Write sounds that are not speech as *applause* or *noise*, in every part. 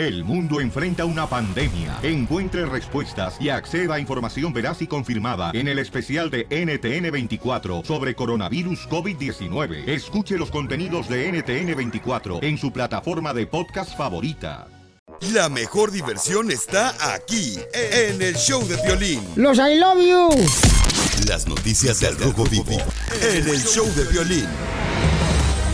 El mundo enfrenta una pandemia. Encuentre respuestas y acceda a información veraz y confirmada en el especial de NTN24 sobre coronavirus COVID-19. Escuche los contenidos de NTN24 en su plataforma de podcast favorita. La mejor diversión está aquí, en el show de violín. Los I love you. Las noticias del Rojo Vivo en el show de violín.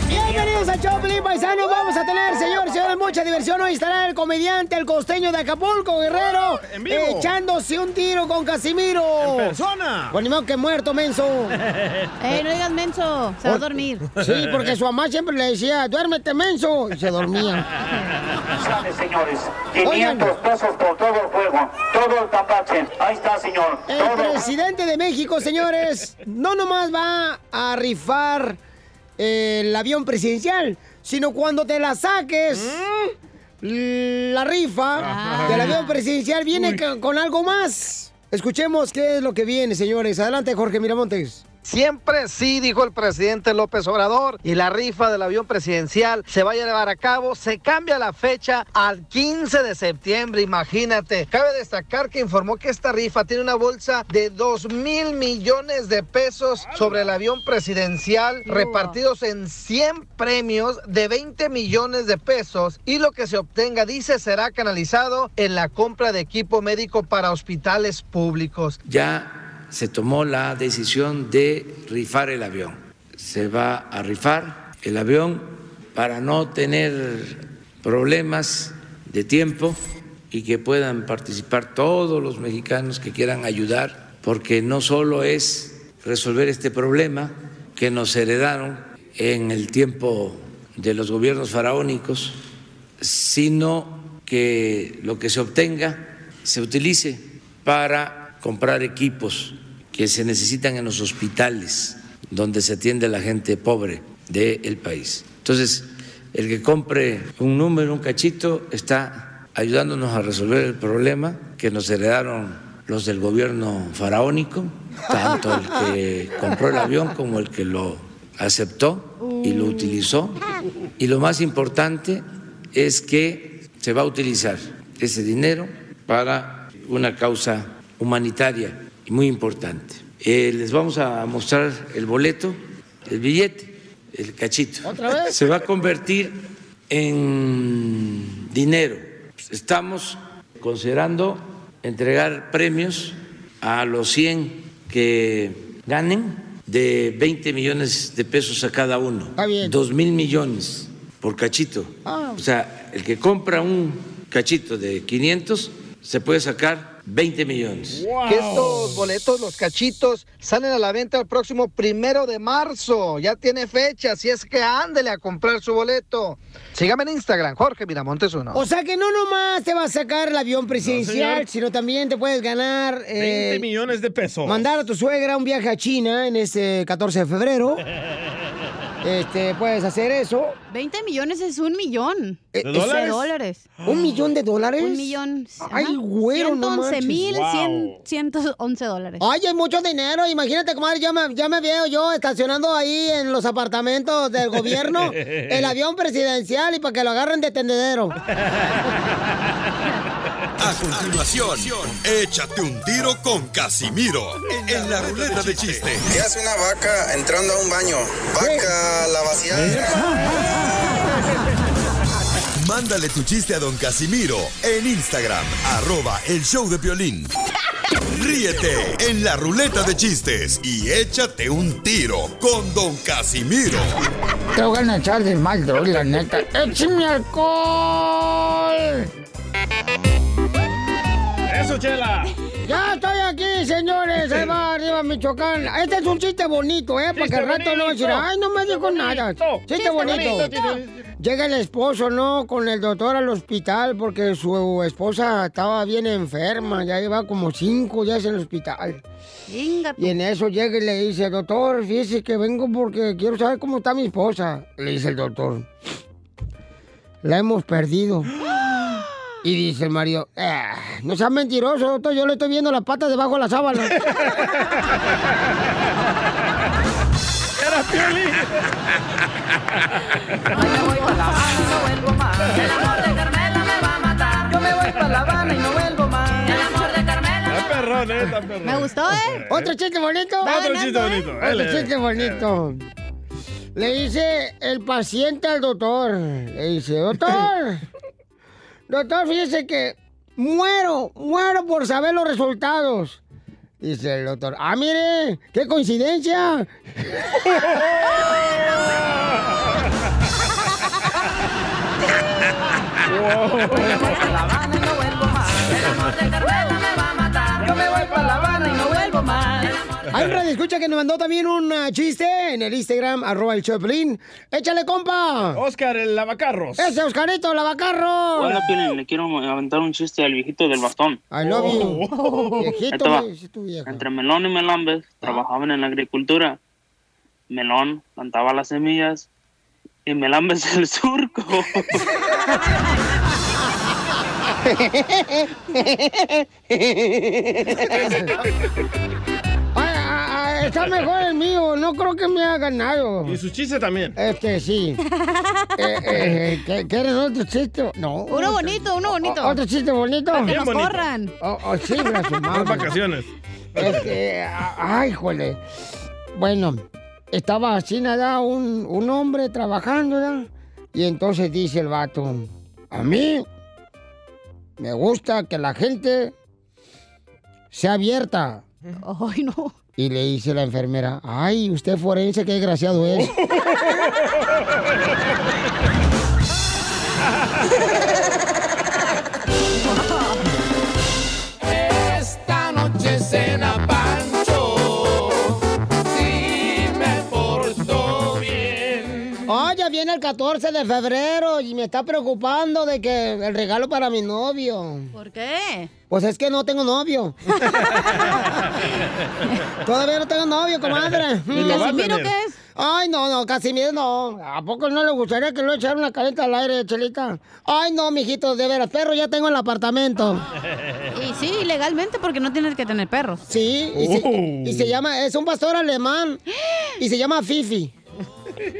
Bienvenidos a Choplin, paisanos. Vamos a tener, señores, señores, mucha diversión. Hoy estará el comediante, el costeño de Acapulco, Guerrero, en vivo. echándose un tiro con Casimiro. En persona. Con ni modo que muerto, menso. *laughs* Ey, no digas menso, se va a dormir. Sí, porque su mamá siempre le decía, duérmete, menso, y se dormía. *laughs* Señores. 500 pesos por todo el juego. Todo el tapache. Ahí está, señor. El Todo. presidente de México, señores, no nomás va a rifar eh, el avión presidencial, sino cuando te la saques, la rifa del avión presidencial viene con algo más. Escuchemos qué es lo que viene, señores. Adelante, Jorge Miramontes. Siempre sí, dijo el presidente López Obrador, y la rifa del avión presidencial se va a llevar a cabo. Se cambia la fecha al 15 de septiembre, imagínate. Cabe destacar que informó que esta rifa tiene una bolsa de 2 mil millones de pesos sobre el avión presidencial, repartidos en 100 premios de 20 millones de pesos. Y lo que se obtenga, dice, será canalizado en la compra de equipo médico para hospitales públicos. ya se tomó la decisión de rifar el avión. Se va a rifar el avión para no tener problemas de tiempo y que puedan participar todos los mexicanos que quieran ayudar, porque no solo es resolver este problema que nos heredaron en el tiempo de los gobiernos faraónicos, sino que lo que se obtenga se utilice para comprar equipos que se necesitan en los hospitales donde se atiende a la gente pobre del país. Entonces, el que compre un número, un cachito, está ayudándonos a resolver el problema que nos heredaron los del gobierno faraónico, tanto el que compró el avión como el que lo aceptó y lo utilizó. Y lo más importante es que se va a utilizar ese dinero para una causa humanitaria y muy importante. Eh, les vamos a mostrar el boleto, el billete, el cachito. ¿Otra vez? Se va a convertir en dinero. Estamos considerando entregar premios a los 100 que ganen de 20 millones de pesos a cada uno. Está bien. 2 mil millones por cachito. Ah. O sea, el que compra un cachito de 500 se puede sacar 20 millones. Que estos boletos, los cachitos, salen a la venta el próximo primero de marzo. Ya tiene fecha, así es que ándele a comprar su boleto. Sígame en Instagram, Jorge Miramontes uno. O sea que no nomás te va a sacar el avión presidencial, sino también te puedes ganar... 20 eh, millones de pesos. Mandar a tu suegra un viaje a China en este 14 de febrero. *laughs* Este, puedes hacer eso. 20 millones es un millón Eh, ¿De eso dólares? de dólares. ¿Un millón de dólares? Un millón. Ay, güero, no 111 manches. mil Wow. 100 111 dólares. Ay, hay mucho dinero. Imagínate, comadre, ya me, ya me veo yo estacionando ahí en los apartamentos del gobierno *laughs* el avión presidencial y para que lo agarren de tendedero. *laughs* A continuación, échate un tiro con Casimiro en la ruleta de chiste. ¿Qué hace una vaca entrando a un baño? Vaca, la vaciada. Mándale tu chiste a don Casimiro en Instagram, arroba el show de violín. Ríete en la ruleta de chistes y échate un tiro con don Casimiro. Te voy a echar de mal, la neta. ¡Échame alcohol! Eso, Chela. Ya estoy aquí, señores. Ahí va arriba, Michoacán. Este es un chiste bonito, ¿eh? Para que Chiste al rato no decir, ay, no me dijo nada. bonito. Chiste, Chiste bonito. Llega el esposo, ¿no? Con el doctor al hospital porque su esposa estaba bien enferma. Ya lleva como cinco días en el hospital. Venga, Y en eso llega y le dice, doctor, fíjese que vengo porque quiero saber cómo está mi esposa. Le dice el doctor, la hemos perdido. *gasps* *gasps* Y dice el marido, "Ah, no seas mentiroso, doctor, yo le estoy viendo las patas debajo de la sábana. *laughs* Era Piolín. Hoy me voy para la banda, no vuelvo más. *laughs* El amor de Carmela me va a matar. voy para La Habana y no vuelvo más. El amor de Carmela. Está perrón, eh, está perrón. Me gustó, ¿eh? ¿Otro chiste bonito? Va Otro ganando, chiste ¿eh? bonito. Otro Dale. chiste bonito. Le dice el paciente al doctor. Le dice, doctor, *laughs* doctor, fíjese que muero, muero por saber los resultados. Dice el doctor, ah, mire, qué coincidencia. para La Habana y no vuelvo más. El amor de Carmela me va a matar. Yo me voy para La Habana y no vuelvo más. Hay un radio escucha que nos mandó también un ah, chiste en el Instagram, arroba el Choplin. ¡Échale, compa! Oscar, el lavacarros. ¡Ese Oscarito, lavacarro! Hola, Piolín, le quiero aventar un chiste al viejito del bastón. I love you. Ahí Viejito, tu vieja. Entre Melón y Melambes trabajaban en la agricultura. Melón plantaba las semillas y Melambes el surco. *laughs* *laughs* Está mejor el mío, no creo que me haya ganado. Y su chiste también. Este, sí. *laughs* Eh, eh, ¿qué- ¿Quieren otro chiste? No. Uno bonito, uno bonito. ¿Otro chiste bonito? Para que Bien nos bonito. corran. Oh, oh, sí, Las madre. vacaciones. Este, a- ay, jole. Bueno, estaba así nada un, un hombre trabajando, ¿verdad? Y entonces dice el vato, a mí me gusta que la gente sea abierta. Ay, no. Y le dice la enfermera, ay, usted forense, qué desgraciado es. *laughs* el 14 de febrero y me está preocupando de que el regalo para mi novio. ¿Por qué? Pues es que no tengo novio. *laughs* Todavía no tengo novio, comadre. Va a ¿Casimiro qué es? Ay, no, no, Casimiro no. ¿A poco no le gustaría que lo echara una carita al aire, Chelita? Ay, no, mijito, de veras, perro ya tengo en el apartamento. *laughs* Y sí, legalmente porque no tienes que tener perros. Sí, y, se, Oh. y se llama, es un pastor alemán y se llama Fifi.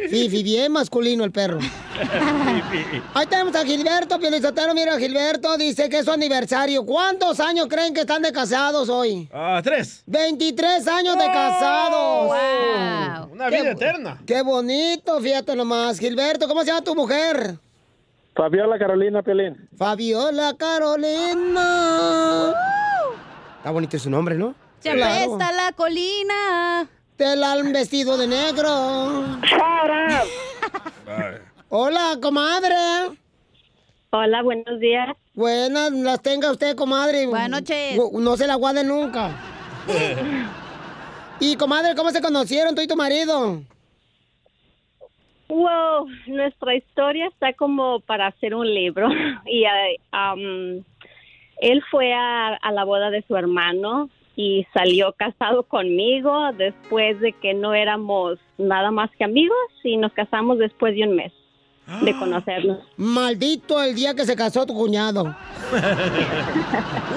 Fifi, bien masculino el perro. *laughs* Ahí tenemos a Gilberto, Pielizotero, mira, Gilberto dice que es su aniversario. ¿Cuántos años creen que están de casados hoy? Ah, tres. 23 años de casados. Wow. Una Qué vida eterna. Qué bonito, fíjate nomás. Gilberto, ¿cómo se llama tu mujer? Fabiola Carolina Pelín. Fabiola Carolina. Está bonito su nombre, ¿no? Se Claro. apesta la colina. Te la han vestido de negro. Hola, comadre. Hola, buenos días. Buenas, las tenga usted, comadre. Buenas noches. No se la guarde nunca. *laughs* y, comadre, ¿cómo se conocieron tú y tu marido? Wow, nuestra historia está como para hacer un libro. *laughs* Y um, él fue a, a la boda de su hermano y salió casado conmigo después de que no éramos nada más que amigos y nos casamos después de un mes de conocernos. Maldito el día que se casó tu cuñado. *laughs*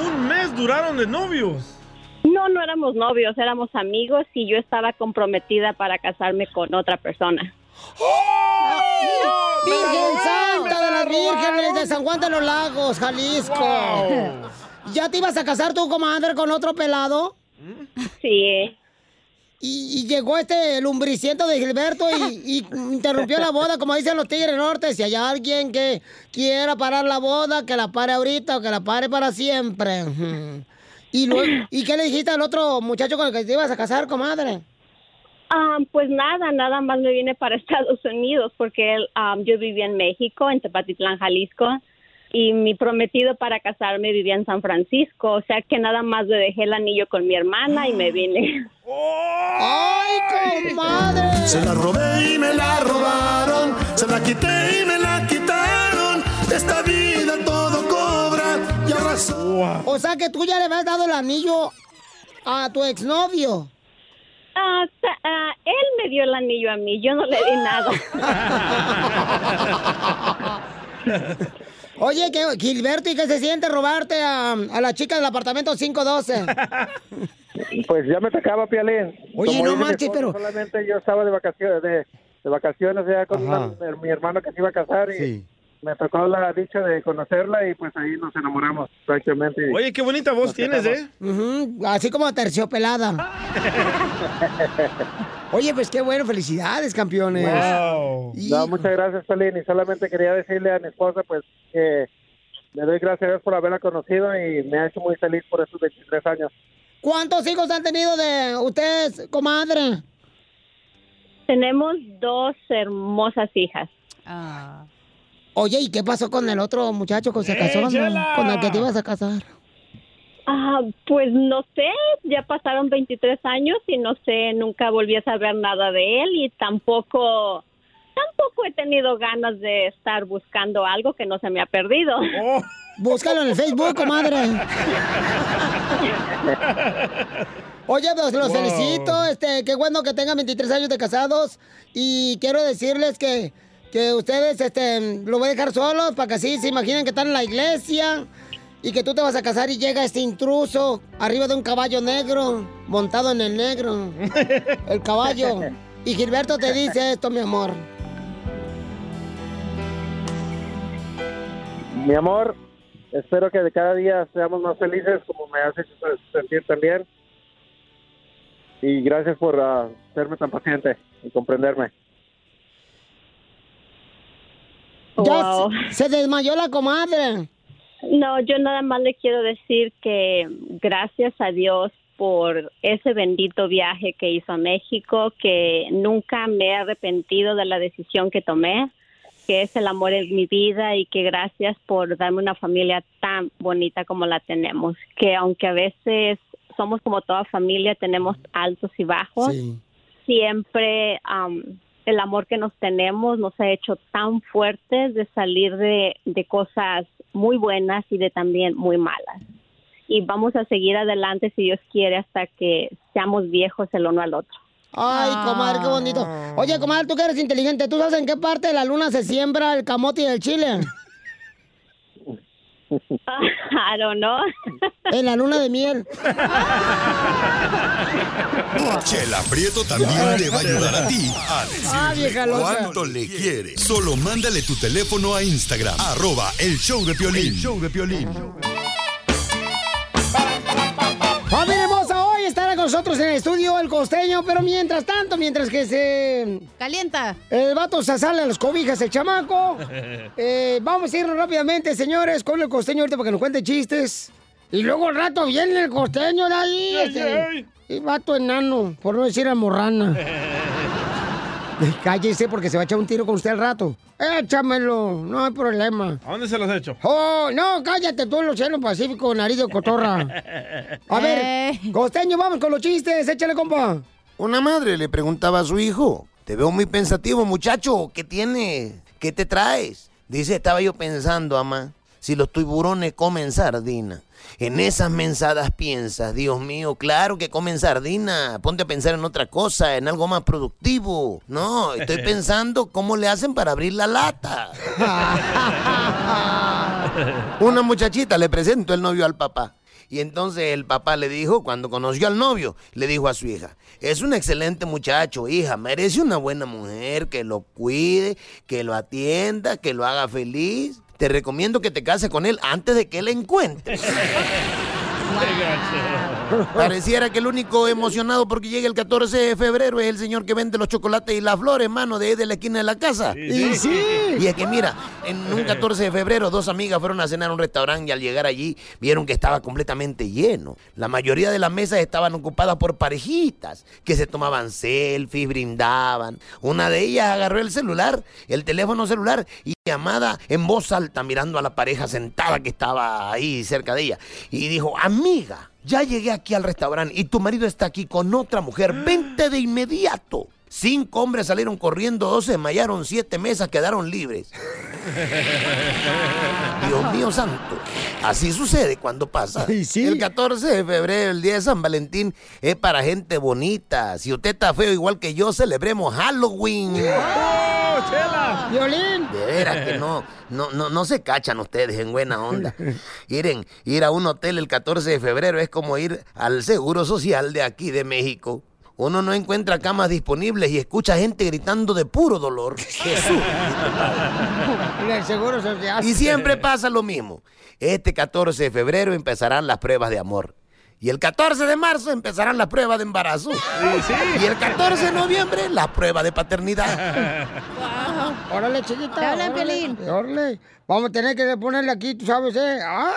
Un mes duraron de novios. No, no éramos novios, éramos amigos y yo estaba comprometida para casarme con otra persona. Virgen Santa de las Vírgenes de San Juan de los Lagos, Jalisco. ¿Ya te ibas a casar tú, comadre, con otro pelado? Sí. Y, y llegó este lumbriciento de Gilberto y, y interrumpió la boda, como dicen los Tigres Norte. Si hay alguien que quiera parar la boda, que la pare ahorita o que la pare para siempre. Y, luego, ¿Y qué le dijiste al otro muchacho con el que te ibas a casar, comadre? Ah, pues nada, nada más me vine para *laughs* Estados Unidos porque él, ah, yo vivía en México, en Tepatitlán, Jalisco, y mi prometido para casarme vivía en San Francisco, o sea que nada más le dejé el anillo con mi hermana y me *gasps* vine. ¡Ay, comadre! Se la robé y me la robaron, se la quité y me la quitaron. Esta vida todo cobra y ahora O sea que tú ya le habías dado el anillo a tu exnovio. Ah, ah, él me dio el anillo a mí, yo no le di nada. *laughs* Oye, ¿qué, Gilberto, ¿y qué se siente robarte a, a la chica del apartamento 512? *laughs* Pues ya me tocaba, Pialín. Oye, Como no manches, pero- Solamente yo estaba de vacaciones, de, de vacaciones ya con una- mi hermano que se iba a casar y, me tocó la dicha de conocerla y pues ahí nos enamoramos prácticamente. Oye, qué bonita voz tienes, ¿eh? Así como terciopelada. *laughs* Oye, pues qué bueno, felicidades, campeones. No, muchas gracias, Pelín. Y solamente quería decirle a mi esposa, pues, que le doy gracias a Dios por haberla conocido y me ha hecho muy feliz por estos 23 años. ¿Cuántos hijos han tenido de ustedes, comadre? Tenemos dos hermosas hijas. Oye, ¿y qué pasó con el otro muchacho que se casó? Con el que te ibas a casar. Ah, pues no sé, ya pasaron 23 años y no sé, nunca volví a saber nada de él y tampoco tampoco he tenido ganas de estar buscando algo que no se me ha perdido. Búscalo en el Facebook, comadre. Oye, pues los Wow. felicito, este, qué bueno que tengan 23 años de casados y quiero decirles que, que ustedes, este, lo voy a dejar solos para que así se imaginen que están en la iglesia y que tú te vas a casar y llega este intruso arriba de un caballo negro, montado en el negro, *laughs* el caballo. Y Gilberto te dice esto, mi amor. Mi amor, espero que de cada día seamos más felices como me haces sentir también. Y gracias por ah, serme tan paciente y comprenderme. Ya Wow. se, se desmayó la comadre. No, yo nada más le quiero decir que gracias a Dios por ese bendito viaje que hizo a México, que nunca me he arrepentido de la decisión que tomé, que es el amor en mi vida y que gracias por darme una familia tan bonita como la tenemos, que aunque a veces somos como toda familia, tenemos altos y bajos, siempre am, el amor que nos tenemos nos ha hecho tan fuertes de salir de, de cosas muy buenas y de también muy malas. Y vamos a seguir adelante si Dios quiere hasta que seamos viejos el uno al otro. Ay, comadre, qué bonito. Oye, comadre, tú que eres inteligente, ¿tú sabes en qué parte de la luna se siembra el camote y el chile? I don't know. En la luna de miel. Chela Prieto también te va a ayudar a ti a Ah, vieja decirle loca. cuánto le quiere. Solo mándale tu teléfono a Instagram, arroba el show de Piolín. show de Piolín. Familia nosotros en el estudio el costeño, pero mientras tanto, mientras que se... Calienta. El vato se sale a las cobijas, el chamaco. *laughs* Eh, vamos a irnos rápidamente, señores, con el costeño ahorita para que nos cuente chistes. Y luego al rato viene el costeño de ahí. Ay, este, ay. Y vato enano, por no decir almorrana. *laughs* Cállese porque se va a echar un tiro con usted al rato. Échamelo, no hay problema. ¿A dónde se los he hecho? Oh, no, cállate tú en el Océano Pacífico, nariz de cotorra. A ver, costeño, vamos con los chistes, échale, compa. Una madre le preguntaba a su hijo, te veo muy pensativo, muchacho, ¿qué tienes? ¿Qué te traes? Dice, estaba yo pensando, mamá, si los tiburones comen sardina. En esas mensadas piensas, Dios mío, claro que comen sardina. Ponte a pensar en otra cosa, en algo más productivo. No, estoy *laughs* pensando cómo le hacen para abrir la lata. *laughs* Una muchachita le presentó el novio al papá. Y entonces el papá le dijo, cuando conoció al novio, le dijo a su hija, es un excelente muchacho, hija, merece una buena mujer que lo cuide, que lo atienda, que lo haga feliz. Te recomiendo que te cases con él antes de que él encuentre. *laughs* Pareciera que el único emocionado porque llega el 14 de febrero es el señor que vende los chocolates y las flores, mano, de ahí de la esquina de la casa. Y sí. Y es que mira, en un 14 de febrero dos amigas fueron a cenar a un restaurante y al llegar allí vieron que estaba completamente lleno. La mayoría de las mesas estaban ocupadas por parejitas que se tomaban selfies, brindaban. Una de ellas agarró el celular, el teléfono celular y llamada en voz alta mirando a la pareja sentada que estaba ahí cerca de ella y dijo, amiga, ya llegué aquí al restaurante y tu marido está aquí con otra mujer, vente de inmediato. Cinco hombres salieron corriendo, dos se desmayaron, siete mesas quedaron libres. *laughs* Dios mío santo, así sucede cuando pasa. El 14 de febrero, el día de San Valentín, es para gente bonita. Si usted está feo igual que yo, celebremos Halloween. ¡Oh, chela! ¡Violín! De veras que no, no, no, no se cachan ustedes en buena onda. Miren, ir a un hotel el 14 de febrero es como ir al Seguro Social de aquí de México. Uno no encuentra camas disponibles y escucha gente gritando de puro dolor. *laughs* Jesús. El seguro social. Y siempre pasa lo mismo. Este 14 de febrero empezarán las pruebas de amor. Y el 14 de marzo empezarán las pruebas de embarazo. Y el 14 de noviembre la prueba de paternidad. Órale, chiquita. Te hablan, órale, órale. Vamos a tener que ponerle aquí, tú sabes, ¿eh? ¡Ay!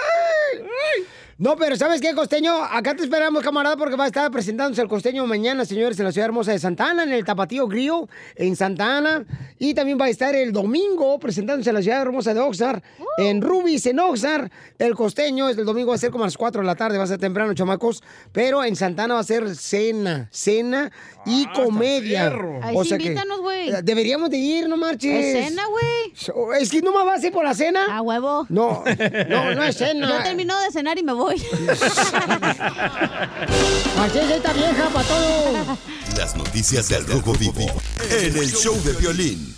No, pero ¿sabes qué, Costeño? Acá te esperamos, camarada, porque va a estar presentándose el Costeño mañana, señores, en la ciudad hermosa de Santa Ana, en el Tapatío Grill, en Santa Ana. Y también va a estar el domingo presentándose en la ciudad hermosa de Oxnard, en Rubis, en Oxnard. El Costeño, el domingo va a ser como a las 4 de la tarde, va a ser temprano, chamacos. Pero en Santa Ana va a ser cena, cena y comedia. Ay, sí, invítanos, güey. Deberíamos de ir, no marches. Es cena, güey. Es que no me vas a ir por la cena. A huevo. No, *laughs* no, no es cena. Yo termino de cenar y me voy. Así es esta vieja para todo. Las noticias del Rojo Vivo en el show de violín.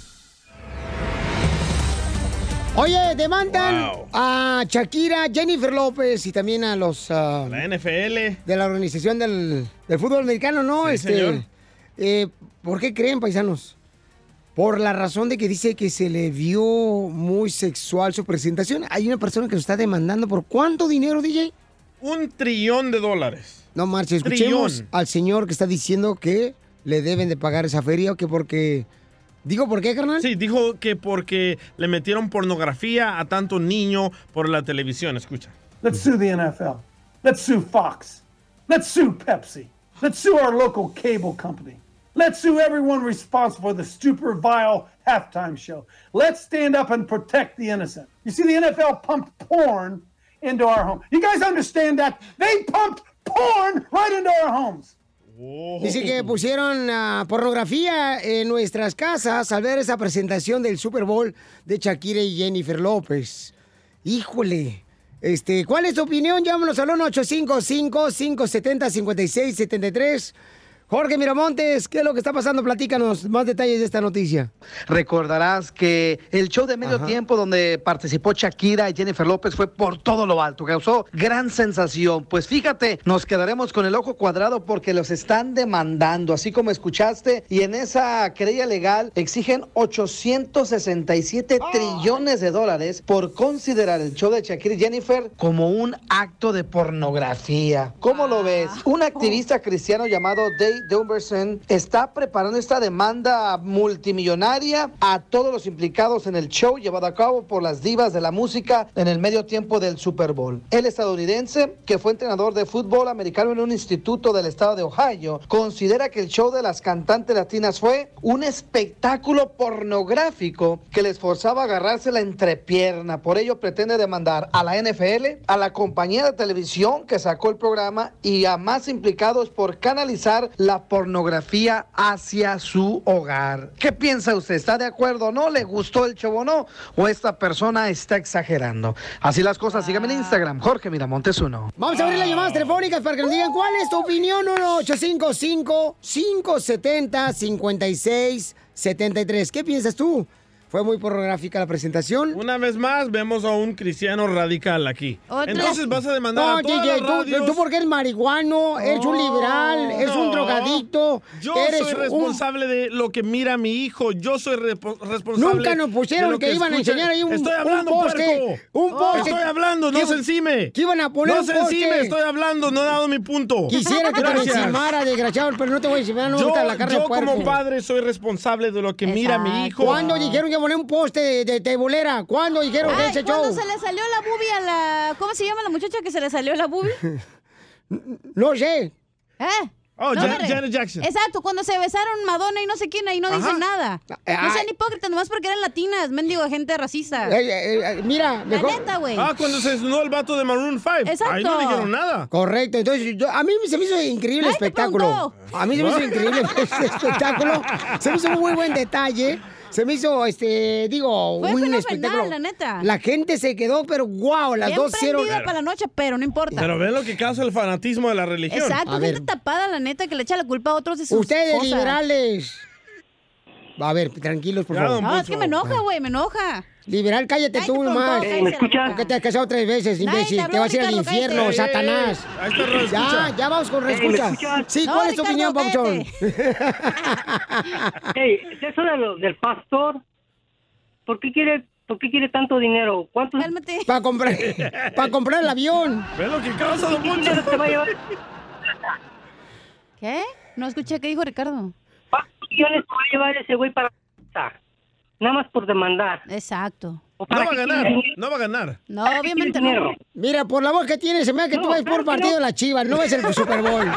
Oye, demandan a Shakira, Jennifer López y también a los ah, La NFL. de la organización del, del fútbol americano, ¿no? Sí, señor. eh, ¿Por qué creen, paisanos? Por la razón de que dice que se le vio muy sexual su presentación. Hay una persona que lo está demandando por cuánto dinero, DJ? Un trillón de dólares. No marche, escuchemos Trillón. al señor que está diciendo que le deben de pagar esa feria o que porque... ¿Digo por qué, carnal? Sí, dijo que porque le metieron pornografía a tanto niño por la televisión. Escucha. Let's sue the NFL. Let's sue Fox. Let's sue Pepsi. Let's sue our local cable company. Let's sue everyone responsible for the super vile halftime show. Let's stand up and protect the innocent. You see, the NFL pumped porn into our home. You guys understand that? They pumped porn right into our homes. Dice que pusieron ah, pornografía en nuestras casas al ver esa presentación del Super Bowl de Shakira y Jennifer López. Híjole. Este, ¿cuál es tu opinión? Llámanos al 1-855-570-5673. Jorge Miramontes, ¿qué es lo que está pasando? Platícanos más detalles de esta noticia. Recordarás que el show de medio Ajá. tiempo donde participó Shakira y Jennifer López fue por todo lo alto, causó gran sensación. Pues fíjate, nos quedaremos con el ojo cuadrado porque los están demandando, así como escuchaste, y en esa querella legal exigen 867 trillones de dólares por considerar el show de Shakira y Jennifer como un acto de pornografía. ¿Cómo lo ves? Un activista cristiano llamado Dave Dumberson está preparando esta demanda multimillonaria a todos los implicados en el show llevado a cabo por las divas de la música en el medio tiempo del Super Bowl. El estadounidense, que fue entrenador de fútbol americano en un instituto del estado de Ohio, considera que el show de las cantantes latinas fue un espectáculo pornográfico que les forzaba a agarrarse la entrepierna. Por ello pretende demandar a la NFL, a la compañía de televisión que sacó el programa y a más implicados por canalizar la pornografía hacia su hogar. ¿Qué piensa usted? ¿Está de acuerdo o no? ¿Le gustó el show o no? ¿O esta persona está exagerando? Así las cosas, sígame en Instagram, Jorge Miramontes uno. Vamos a abrir las llamadas telefónicas para que nos digan cuál es tu opinión. 1-855-570-5673. ¿Qué piensas tú? ¿Fue muy pornográfica la presentación? Una vez más, vemos a un cristiano radical aquí. Otra. Entonces vas a demandar No, a todas DJ, las tú, radios. tú porque eres marihuano, eres un liberal, eres un No. drogadicto, Yo eres soy un- responsable de lo que mira mi hijo. Yo soy repo- responsable. Nunca nos pusieron de lo que iban a enseñar ahí un- Estoy un hablando, poste, puerco. un poste. Estoy hablando, no Que- se encime. que iban a poner No un se encime, estoy hablando, no he dado mi punto. Quisiera que te Gracias. encimara, desgraciado, pero no te voy a encimar, no Yo, la carne yo como padre soy responsable de lo que mira mi hijo. ¿Cuándo dijeron que poner un poste de, de tebolera? ¿Cuándo dijeron Ay, ese ¿cuándo show? se le salió la boobie a la... ¿Cómo se llama la muchacha que se le salió la boobie? *laughs* No sé. ¿Eh? Oh, No, Janet- Jackson. Exacto, cuando se besaron Madonna y no sé quién, ahí no Ajá. dicen nada. No Ay. sean hipócritas, nomás porque eran latinas, mendigo, gente racista. Eh, eh, eh, mira, La neta, güey. Ah, cuando se desnudó el vato de Maroon 5. Exacto. Ahí no dijeron nada. Correcto, entonces yo- a mí se me hizo increíble el espectáculo. A mí se me hizo increíble *laughs* el espectáculo. Se me hizo un muy buen detalle. Se me hizo, este, digo, Fue un fenomenal, espectáculo. la neta. La gente se quedó, pero wow, las Bien dos hicieron. para la noche, pero no importa. Pero ven lo que causa el fanatismo de la religión. Exacto, A ver. gente tapada, la neta, que le echa la culpa a otros de sus Ustedes, cosas. liberales. A ver, tranquilos, por Ya, favor. No, es que me enoja, güey, me enoja. Liberal, cállate tú nomás. Eh, ¿me escuchas? Porque te has casado tres veces, imbécil. te vas a ir al infierno, cállate. Satanás. Ahí está Ro, ya, ya vamos con Eh, ¿me reescucha. escuchas? Sí, No, ¿cuál es tu opinión, Pauchón? *laughs* Ey, ¿es eso de lo- del pastor? ¿Por qué quiere, por qué quiere tanto dinero? ¿Cuántos? Para comprar, para comprar el avión. Ve lo que causa, don ¿Qué Poncho. dinero te va a llevar? *laughs* ¿Qué? No escuché qué dijo Ricardo. ¿Cuántos millones te va a llevar ese güey para casa? Nada más por demandar. Exacto. ¿O No va a ganar, no va a ganar. No, obviamente no. Mira, por la voz que tienes, se me da que tú vas por partido de la Chivas, no ves el Super Bowl. A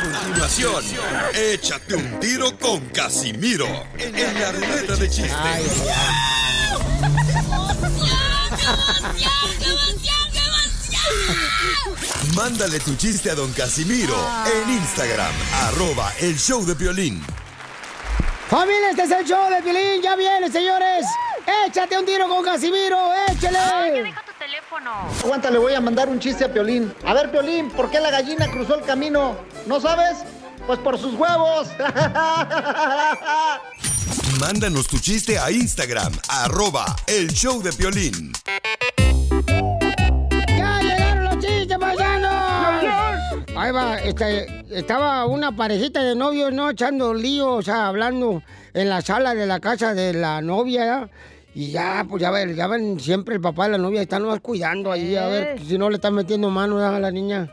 continuación, échate un tiro con Casimiro en la ruleta de chistes. Mándale tu chiste a don Casimiro en Instagram, arroba el show de violín. Familia, este es el show de Piolín, ya viene, señores. Échate un tiro con Casimiro, échale. Aguanta, le voy a mandar un chiste a Piolín. A ver, Piolín, ¿por qué la gallina cruzó el camino? ¿No sabes? Pues por sus huevos. *laughs* Mándanos tu chiste a Instagram, arroba el show de violín. Ahí va, este, estaba una parejita de novios, ¿no? Echando lío, o sea, hablando en la sala de la casa de la novia, ¿ya? Y ya, pues ya ven, ya ven, siempre el papá de la novia está nomás cuidando ahí, a ver si no le están metiendo mano ¿ya? a la niña.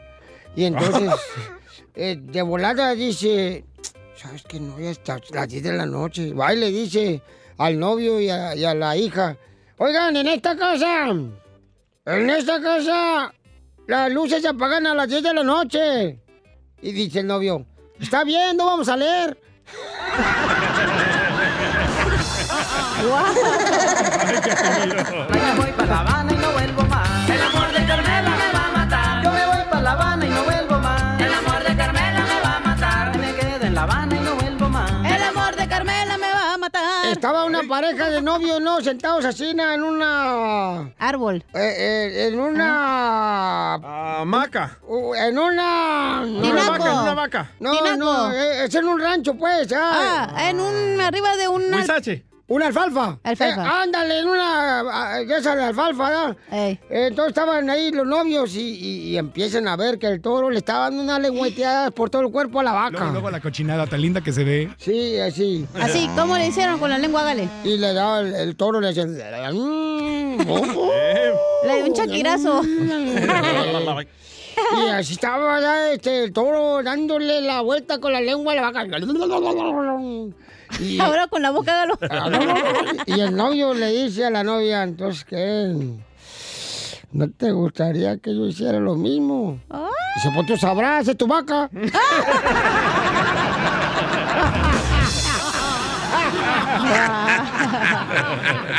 Y entonces, *laughs* eh, de volada dice, ¿sabes qué? No, ya está las 10 de la noche. Va y le dice al novio y a, y a la hija, oigan, en esta casa, en esta casa, las luces se apagan a las 10 de la noche. Y dice el novio, está bien, no vamos a leer. *laughs* Voy para La Estaba una pareja de novios, ¿no? Sentados así na, en una... Árbol. eh, eh, en una... Maca. uh, en una... Una vaca, en una vaca. No, Tinaco. no, eh, es en un rancho, pues. Ah, Ah, en un... arriba de un... Huizache. Una alfalfa. Alfalfa. Eh, ándale, en una... de esa de alfalfa. Ey. Entonces estaban ahí los novios y, y- y empiezan a ver que el toro le estaba dando unas lengüeteadas por todo el cuerpo a la vaca. Luego, luego la cochinada tan linda que se ve. Sí, así. Así, ¿cómo le hicieron con la lengua? Hágale. Y le daba el, el toro, le decía... "Mm, oh". Le dio un chaquirazo. *laughs* Y así estaba ya este, el toro dándole la vuelta con la lengua a la vaca. Y, *laughs* Ahora con la boca hágalo. *laughs* y el novio le dice a la novia, entonces, ¿qué? ¿No te gustaría que yo hiciera lo mismo? Dice, pues tú sabrás, es tu vaca. *laughs*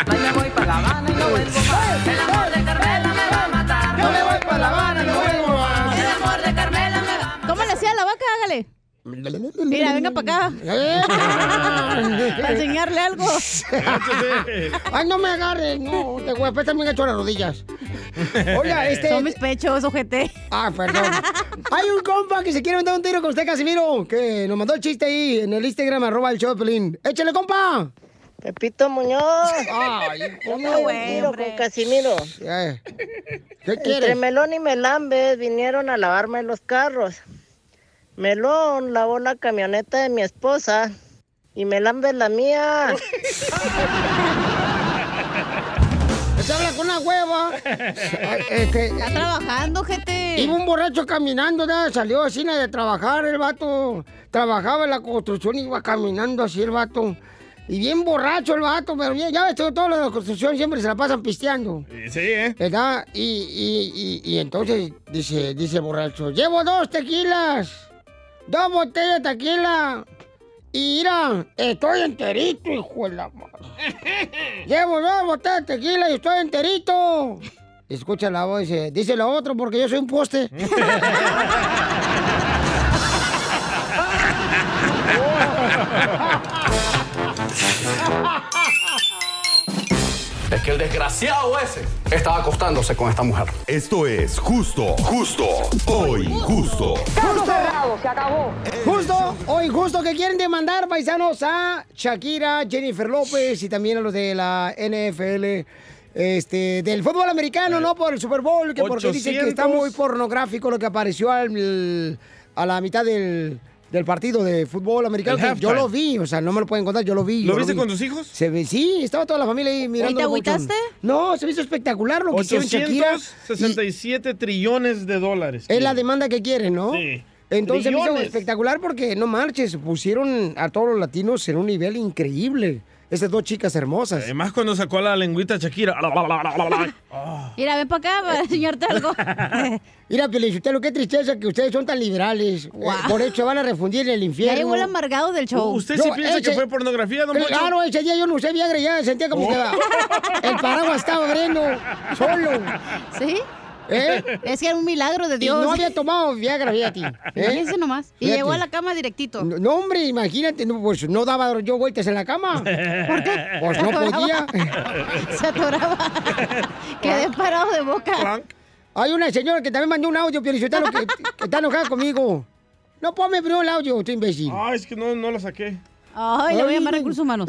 Yo me voy para La Habana y no vuelvo más. El amor de Carmela me va a matar. Yo me voy para La Habana y no vuelvo Hágale. Mira, venga para acá. *laughs* Para enseñarle algo. *laughs* Ay, no me agarres, no, te güey, pues también he hecho las rodillas. Oiga, *laughs* este. Son mis pechos, ojete. Ah, perdón. Hay un compa que se quiere mandar un tiro con usted, Casimiro, que nos mandó el chiste ahí en el Instagram, arroba el show de. ¡Échale, compa! Pepito Muñoz. Ay, Yo me ¿cómo, voy un tiro con Casimiro. Eh, ¿Qué Entre quieres? Melón y Melambes vinieron a lavarme los carros. Melón lavó la camioneta de mi esposa y Melambes la mía. *laughs* Se habla con una hueva. *laughs* Este, Está trabajando, gente. Iba un borracho caminando, ¿verdad? salió así de trabajar el vato. Trabajaba en la construcción, iba caminando así el vato. Y bien borracho el vato, pero bien, ya ves, todo, todo lo de la construcción siempre se la pasan pisteando. Sí, ¿eh? ¿Verdad? Y, y, y, y entonces dice, dice el borracho, llevo dos tequilas, dos botellas de tequila. Y mira, estoy enterito, hijo de la madre. *laughs* Llevo dos botellas de tequila y estoy enterito. Escucha la voz, dice, dice lo otro porque yo soy un poste. *laughs* *laughs* que el desgraciado ese estaba acostándose con esta mujer. Esto es justo, justo o injusto. Justo. se acabó. Justo o injusto que quieren demandar paisanos a Shakira, Jennifer López y también a los de la NFL. Este, del fútbol americano, ¿no? Por el Super Bowl, que porque dicen que está 800. muy pornográfico lo que apareció al- a la mitad del, del partido de fútbol americano. Que yo lo vi, o sea, no me lo pueden contar, yo lo vi. ¿Lo viste vi. con tus hijos? Se ve, sí, estaba toda la familia ahí mirando. te agüitaste? No, se me hizo espectacular lo que hicieron Shakira. 867 trillones de dólares. Es la demanda que quieren, ¿no? Sí. Entonces me hizo Trillones. espectacular porque no marches, pusieron a todos los latinos en un nivel increíble. Esas dos chicas hermosas. Además, cuando sacó la lengüita Shakira. *laughs* Mira, ven para acá para enseñarte algo. *laughs* Mira, Pielichotelo, qué tristeza que ustedes son tan liberales. Eh, por eso se van a refundir en el infierno. Ya llegó el amargado del show. ¿Usted sí No, piensa ese- que fue pornografía, don? Claro, ese día yo no usé Viagra, ya sentía como que el paraguas estaba abriendo *laughs* solo. ¿Sí? ¿Eh? *laughs* Es que era un milagro de Y Dios. no había tomado Viagra, fíjate. *laughs* ¿eh? Fíjense nomás. Y Fíjate. llegó a la cama directito. No, no, hombre, imagínate, no, pues no daba yo vueltas en la cama. *laughs* ¿Por qué? Pues no podía. Se atoraba. Quedé parado de boca. Hay una señora que también mandó un audio, Pielichotelo, que, que está enojada conmigo. No, ponme primero el audio, tú imbécil. Ah, es que no, no lo saqué. Ay, le voy a llamar a recursos humanos.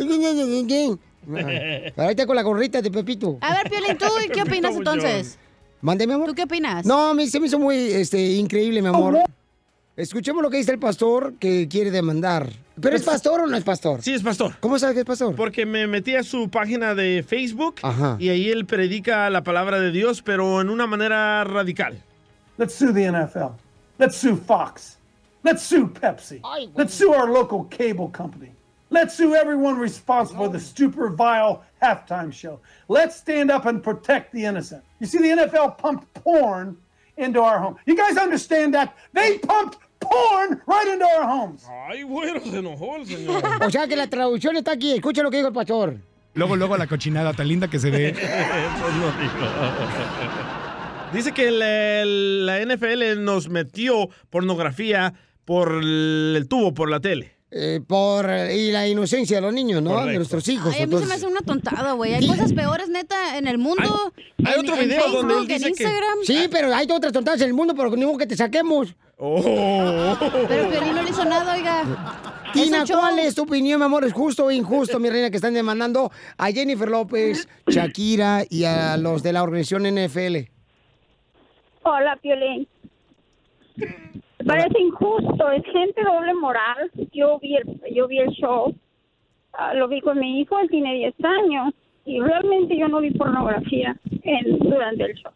Ahora está con la gorrita de Pepito. A ver, Piolín, ¿tú qué opinas entonces? Mande, mi amor. ¿Tú qué opinas? No, mí se me hizo muy este, increíble, mi amor. Escuchemos lo que dice el pastor que quiere demandar. ¿Pero es pastor o no es pastor? Sí, es pastor. ¿Cómo sabes que es pastor? Porque me metí a su página de Facebook Ajá. y ahí él predica la palabra de Dios, pero en una manera radical. Let's sue the NFL. Let's sue Fox. Let's sue Pepsi. Let's sue our local cable company. Let's sue everyone responsible for the super vile halftime show. Let's stand up and protect the innocent. You see, the NFL pumped porn into our home. You guys understand that? They pumped porn right into our homes. Ay, bueno, se enojó el señor. *laughs* O sea que la traducción está aquí. Escucha lo que dijo el pastor. Luego, luego la cochinada tan linda que se ve. *laughs* Dice que la, la NFL nos metió pornografía por el, el tubo, por la tele. Eh, por y la inocencia de los niños, ¿no? Correcto. De nuestros hijos. Ay, a mí se me hace una tontada, güey. Hay cosas peores, neta, en el mundo. hay En- otro en video Facebook, donde él en dice que- Instagram. Sí, pero hay otras tontadas en el mundo, pero ni modo que te saquemos. Pero Piolín no le hizo nada, oiga. Tina. ¿cuál es tu opinión, mi amor? ¿Es justo o injusto, mi reina, que están demandando a Jennifer López, Shakira y a los de la organización NFL? Hola, Piolín. Parece injusto, es gente doble moral. Yo vi el, yo vi el show, ah, lo vi con mi hijo, él tiene 10 años, y realmente yo no vi pornografía en, durante el show.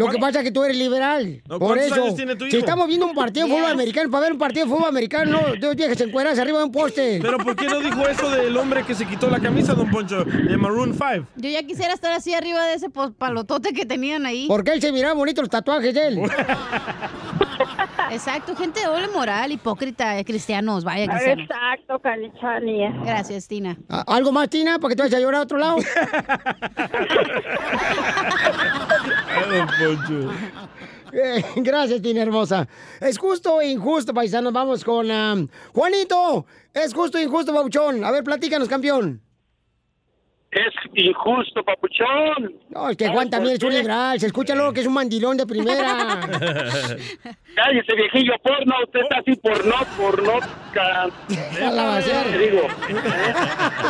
Lo que pasa es que tú eres liberal. No, Por ¿cuántos eso, años tiene tu si hijo? estamos viendo un partido de fútbol americano, para ver un partido de fútbol americano, no, dos viejas encueradas arriba de un poste. Pero ¿por qué no dijo eso del hombre que se quitó la camisa, don Poncho, de Maroon 5? Yo ya quisiera estar así arriba de ese palotote que tenían ahí. Porque él se miraba bonito los tatuajes de él. *laughs* Exacto, gente de doble moral, hipócrita, eh, cristianos, vaya cristianos. Exacto, Canichani. Gracias, Tina. Ah, ¿Algo más, Tina, para que te vayas a llorar a otro lado? *laughs* Eh, Gracias, Tina hermosa. Es justo o injusto, paisanos. Vamos con ah, Juanito. Es justo o injusto, Bauchón. A ver, platícanos, campeón. Es injusto, papuchón. No, es que Juan también es un liberal. Se escucha luego que es un mandilón de primera. *laughs* Cállese, viejillo porno. Usted está así porno, porno. can- la va a hacer. Te digo. ¿eh?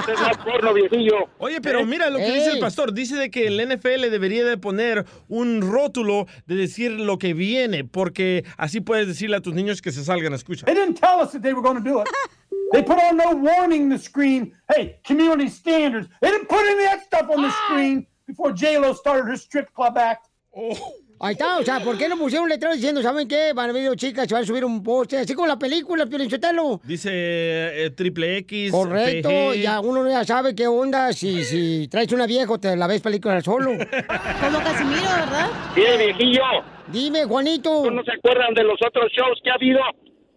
Usted no es porno, viejillo. Oye, pero ¿Eh? mira lo que dice el pastor. Dice de que el NFL debería de poner un rótulo de decir lo que viene, porque así puedes decirle a tus niños que se salgan a escuchar. They didn't tell us that they were going to do it. They put on no warning in the screen. Hey, community standards. They didn't put any of that stuff on the screen before J-Lo started her strip club act. Ahí está, o sea, ¿por qué no pusieron un letrero diciendo, ¿saben qué? Van a venir dos chicas, se van a subir un poste, así como la película, Piolinchotelo. Dice eh, triple X. Correcto, PG. ya uno ya sabe qué onda si, si traes una vieja te la ves película solo. *laughs* Como Casimiro, ¿verdad? Bien, viejillo. Dime, Juanito. ¿No se acuerdan de los otros shows que ha habido?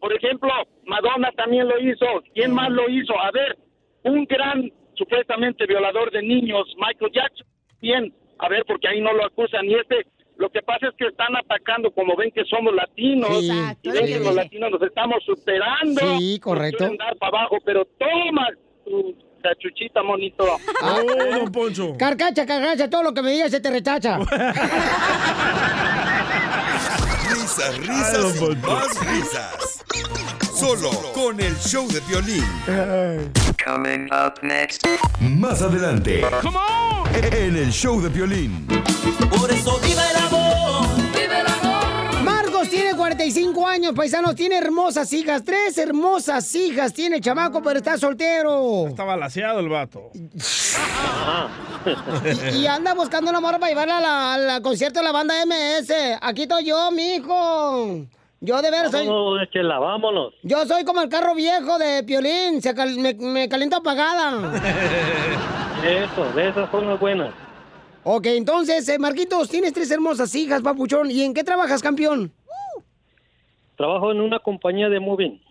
Por ejemplo, Madonna también lo hizo. ¿Quién más lo hizo? A ver, un gran, supuestamente violador de niños, Michael Jackson. Bien, a ver, porque ahí no lo acusan. Y este, lo que pasa es que están atacando, como ven que somos latinos, Sí, y ven que sí. los latinos nos estamos superando. Sí, correcto. Nos quieren dar para abajo, pero toma tu cachuchita, monito. Oh, don Poncho. Carcacha, carcacha, todo lo que me digas se te rechaza. *laughs* Risas, risas y más risas. Solo con el show de violín. Coming up next. Más adelante. En el show de violín. Por eso viva 45 años, paisanos, tiene hermosas hijas, tres hermosas hijas, tiene chamaco, pero está soltero. Estaba laseado el vato. Y, y anda buscando una morra para llevarla al concierto de la banda MS. Aquí estoy yo, mijo. Yo de veras soy... Vámonos, Chela, vámonos. Yo soy como el carro viejo de Piolín, se cal- me, me calienta apagada. Eso, de esas son las buenas. ok, entonces, eh, Marquitos, tienes tres hermosas hijas, papuchón. ¿Y en qué trabajas, campeón? Trabajo en una compañía de moving.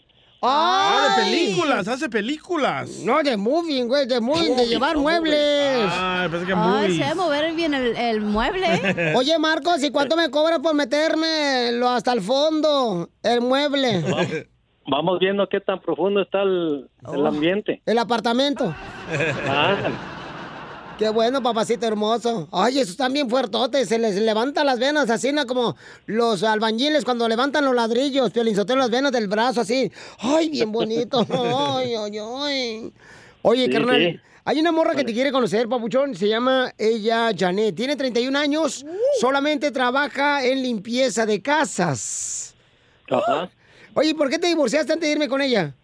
Ah, de películas, hace películas. No, de moving, güey, de moving, de llevar muebles. Ah, pensé que Ay, movies. se debe mover bien el, el mueble. *laughs* Oye, Marcos, ¿y cuánto me cobras por meterme lo hasta el fondo, el mueble? Vamos viendo qué tan profundo está el, Oh. el ambiente. El apartamento. Ah, Qué bueno, papacito hermoso. Ay, esos están bien fuertotes. Se les levantan las venas así, ¿no? Como los albañiles cuando levantan los ladrillos. Piolinzotelo las venas del brazo así. Ay, bien bonito. *laughs* Ay, ay, ay. Oye, Sí, carnal. sí. Hay una morra que te quiere conocer, papuchón. Se llama ella Janet. Tiene 31 años. Solamente trabaja en limpieza de casas. Ajá. Oye, ¿por qué te divorciaste antes de irme con ella?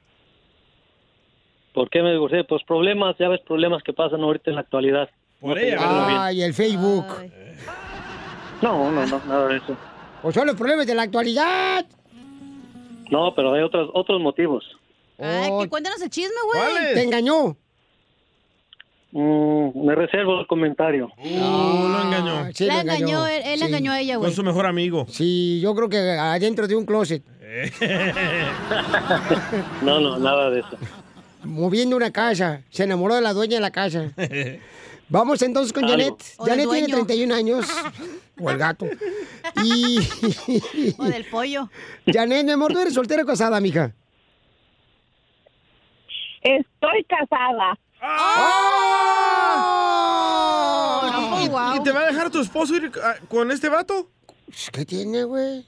¿Por qué me divorcié? Pues problemas, ya ves, problemas que pasan ahorita en la actualidad. Por No ella. Ay, el Facebook. No, no, no, nada de eso. O son los problemas de la actualidad. No, pero hay otros, otros motivos. Ay, que cuéntanos el chisme, güey. Te engañó. Mm, me reservo el comentario. Uh, lo engañó. Sí, La lo engañó, él, él Sí. engañó a ella, güey. Con su mejor amigo. Sí, yo creo que adentro de un closet, *laughs* No, no, nada de eso. Moviendo una casa. Se enamoró de la dueña de la casa. *laughs* Vamos entonces con Algo. Janet. O Janet tiene dueño. 31 años. *laughs* O el gato. *laughs* Y. O del pollo. Janet, mi amor, ¿tú eres soltera o casada, mija? Estoy casada. ¡Oh! ¿Y, y te va a dejar tu esposo ir ah, con este vato? ¿Qué tiene, güey?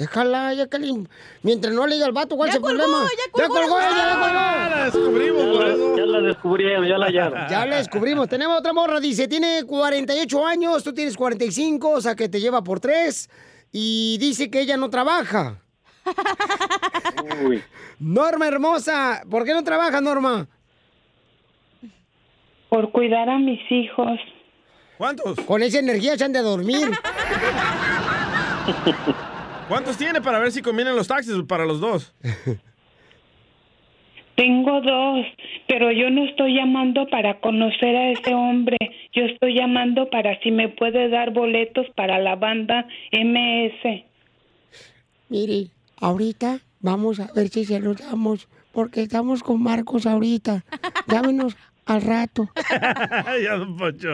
Déjala, ya que le- Mientras no le diga al vato, ¿cuál Ya es el colgó, problema? ya colgó ya colgó, ya colgó. la descubrimos Ya por la, eso. ya la descubrieron, ya la hallaron. *laughs* Ya la descubrimos. Tenemos otra morra, dice, tiene 48 años, tú tienes 45, o sea que te lleva por tres. Y dice que ella no trabaja. Uy. Norma hermosa, ¿por qué no trabaja, Norma? Por cuidar a mis hijos. ¿Cuántos? Con esa energía se han de dormir. *laughs* ¿Cuántos tiene para ver si convienen los taxis para los dos? *laughs* Tengo dos, pero yo no estoy llamando para conocer a ese hombre. Yo estoy llamando para si me puede dar boletos para la banda MS. Mire, ahorita vamos a ver si se los damos, porque estamos con Marcos ahorita. *laughs* Llámenos al rato. *laughs* ya, don Poncho,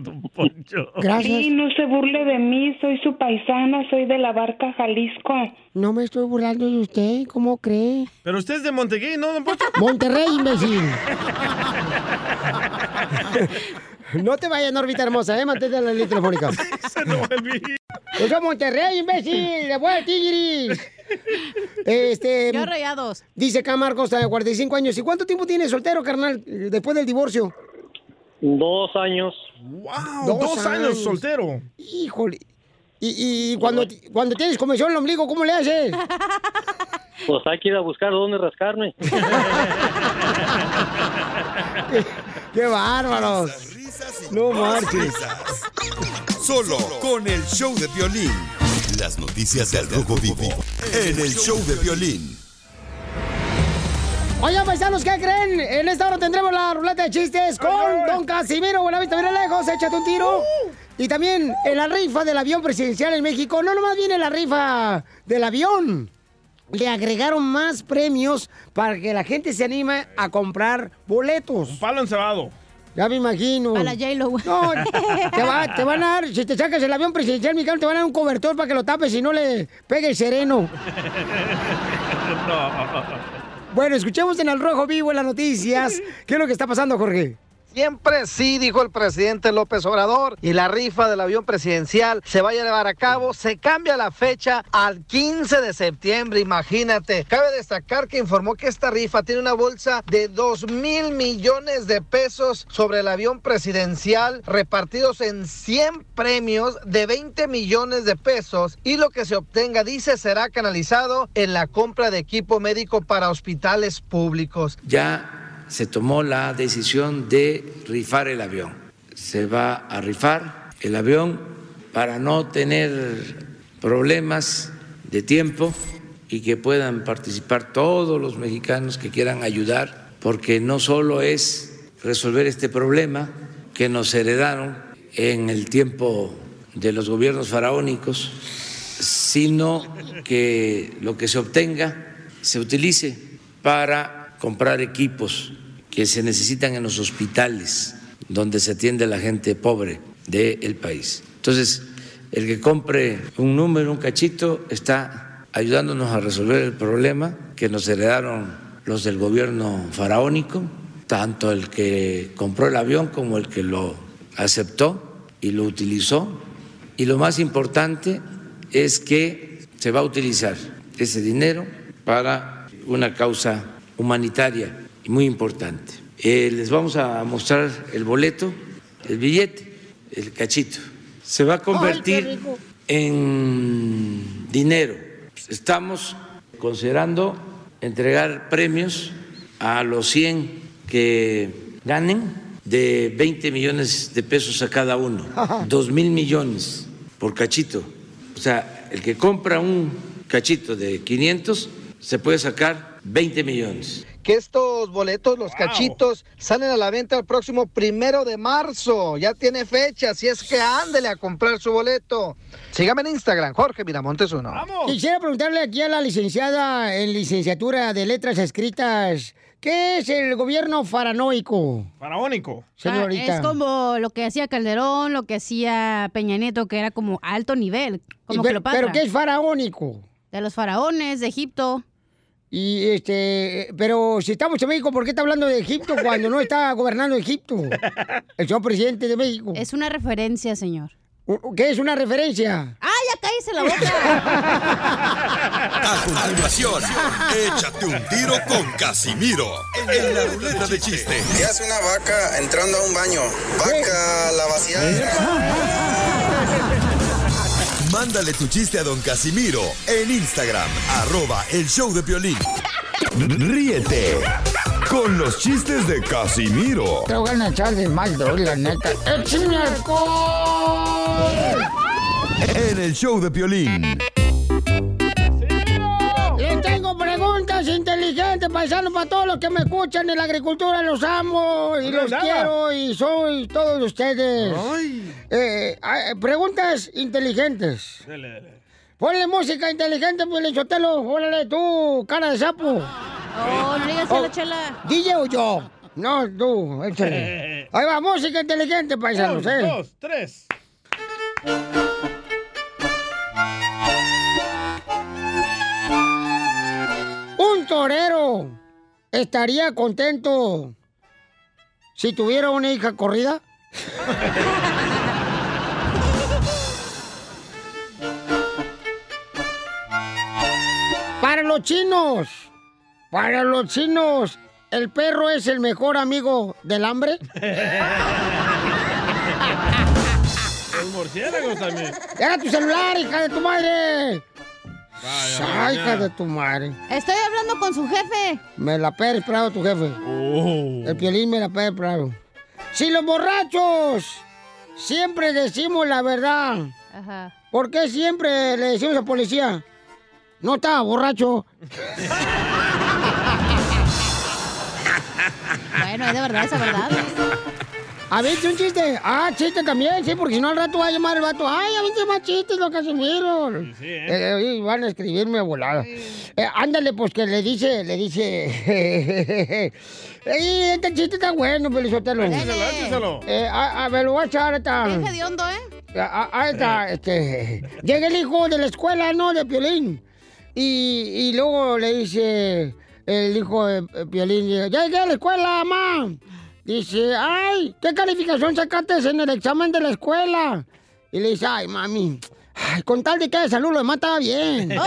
don Poncho. Gracias. Sí, no se burle de mí, soy su paisana, soy de la Barca, Jalisco. No me estoy burlando de usted, ¿cómo cree? Pero usted es de Monteguay, ¿no, don Poncho? *laughs* Monterrey, imbécil. *laughs* No te vayas, Norbita hermosa, ¿eh? Mantente en la línea telefónica. Se no olvide. Yo soy Monterrey, imbécil. De vuelta, tigris. Este. Yo rayados. Dice acá Marcos, de 45 años. ¿Y cuánto tiempo tienes soltero, carnal, después del divorcio? Dos años. Wow, dos, años. soltero. Híjole. Y, y cuando, cuando tienes comezón en el ombligo, ¿cómo le haces? *laughs* Pues hay que ir a buscar dónde rascarme. *laughs* ¡Qué bárbaros! No marches. Risas. Solo con el show de violín. Las noticias del Rojo Vivo en el show de violín. Oigan, paisanos, ¿qué creen? En esta hora tendremos la ruleta de chistes con Don Casimiro. Buena vista, mira lejos, échate un tiro. Y también en la rifa del avión presidencial en México. No nomás viene la rifa del avión. Le agregaron más premios para que la gente se anime a comprar boletos. Un palo encebado. Ya me imagino. A la J-Lo, güey. No, te, va- te van a dar, si te sacas el avión presidencial mexicano, te van a dar un cobertor para que lo tapes y no le pegue el sereno. *laughs* Bueno, escuchemos en el Rojo Vivo en las noticias. ¿Qué es lo que está pasando, Jorge? Siempre sí, dijo el presidente López Obrador, y la rifa del avión presidencial se vaya a llevar a cabo. Se cambia la fecha al 15 de septiembre, imagínate. Cabe destacar que informó que esta rifa tiene una bolsa de 2 mil millones de pesos sobre el avión presidencial, repartidos en 100 premios de 20 millones de pesos. Y lo que se obtenga, dice, será canalizado en la compra de equipo médico para hospitales públicos. ya se tomó la decisión de rifar el avión. Se va a rifar el avión para no tener problemas de tiempo y que puedan participar todos los mexicanos que quieran ayudar, porque no solo es resolver este problema que nos heredaron en el tiempo de los gobiernos faraónicos, sino que lo que se obtenga se utilice para comprar equipos que se necesitan en los hospitales donde se atiende a la gente pobre del país. Entonces, el que compre un número, un cachito, está ayudándonos a resolver el problema que nos heredaron los del gobierno faraónico, tanto el que compró el avión como el que lo aceptó y lo utilizó. Y lo más importante es que se va a utilizar ese dinero para una causa humanitaria y muy importante. Eh, les vamos a mostrar el boleto, el billete, el cachito. Se va a convertir en dinero. Estamos considerando entregar premios a los 100 que ganen de 20 millones de pesos a cada uno, *laughs* 2 mil millones por cachito. O sea, el que compra un cachito de 500 se puede sacar 20 millones. Que estos boletos, los cachitos, salen a la venta el próximo primero de marzo. Ya tiene fecha, así es que ándele a comprar su boleto. Sígame en Instagram, Jorge Miramontes uno. Quisiera preguntarle aquí a la licenciada en licenciatura de letras escritas, ¿qué es el gobierno paranoico? Faraónico. Señorita. Ah, es como lo que hacía Calderón, lo que hacía Peña Nieto, que era como alto nivel, como pero, Cleopatra. ¿Pero qué es faraónico? De los faraones de Egipto. Y este, pero si estamos en México, ¿por qué está hablando de Egipto cuando no está gobernando Egipto? El señor presidente de México. Es una referencia, señor. ¿Qué es una referencia? ¡Ah, ya cállese la boca! A continuación, échate un tiro con Casimiro en la ruleta de chiste. ¿Qué hace una vaca entrando a un baño? Vaca la Mándale tu chiste a don Casimiro en Instagram, arroba el show de Piolín. Ríete con los chistes de Casimiro Te voy a echar de mal, la neta. ¡Échame alcohol! en el show de Piolín. Les tengo preguntas inteligentes, paisanos, para todos los que me escuchan en la agricultura. Los amo y los Nada. quiero y soy todos ustedes. Eh, ah, preguntas inteligentes. Ponle música inteligente, pues, Chotelo. Órale, tú, cara de sapo. Oh, no digas Oh, la chela. ¿DJ o yo? No, tú, échale. *laughs* Ahí va, música inteligente, paisanos, Un, ¿eh? dos, tres. Torero estaría contento si tuviera una hija corrida. Para los chinos, para los chinos, ¿el perro es el mejor amigo del hambre? *laughs* Los murciélagos también. ¡Deja tu celular, hija de tu madre! ¡Ay, hija de tu madre! Estoy hablando con su jefe. Me la Pérez Prado, tu jefe. Oh. El piolín me la Pérez Prado. Si los borrachos siempre decimos la verdad, Ajá. ¿por qué siempre le decimos a la policía? No estaba borracho. *laughs* Bueno, es de verdad esa verdad. A ver, un chiste. Ah, chiste también, sí, porque si no al rato va a llamar el vato. Ay, a mí más chistes, lo Casimiro. sí, ¿eh? Eh, y van a escribirme a volada. Eh, ándale, pues que le dice, le dice. *laughs* Ey, este chiste está bueno, Pelizotelo. Échaselo. Eh, a, a ver, lo voy a echar hediondo, ¿eh? Ah, ah, está, este. Llega el hijo de la escuela, ¿no? De Piolín. Y, y luego le dice, el hijo de eh, Piolín, ya llegué a la escuela, mamá. Dice, ay, ¿qué calificación sacaste en el examen de la escuela? Y le dice, ay, mami, ay, con tal de que de salud lo demás estaba bien. *laughs*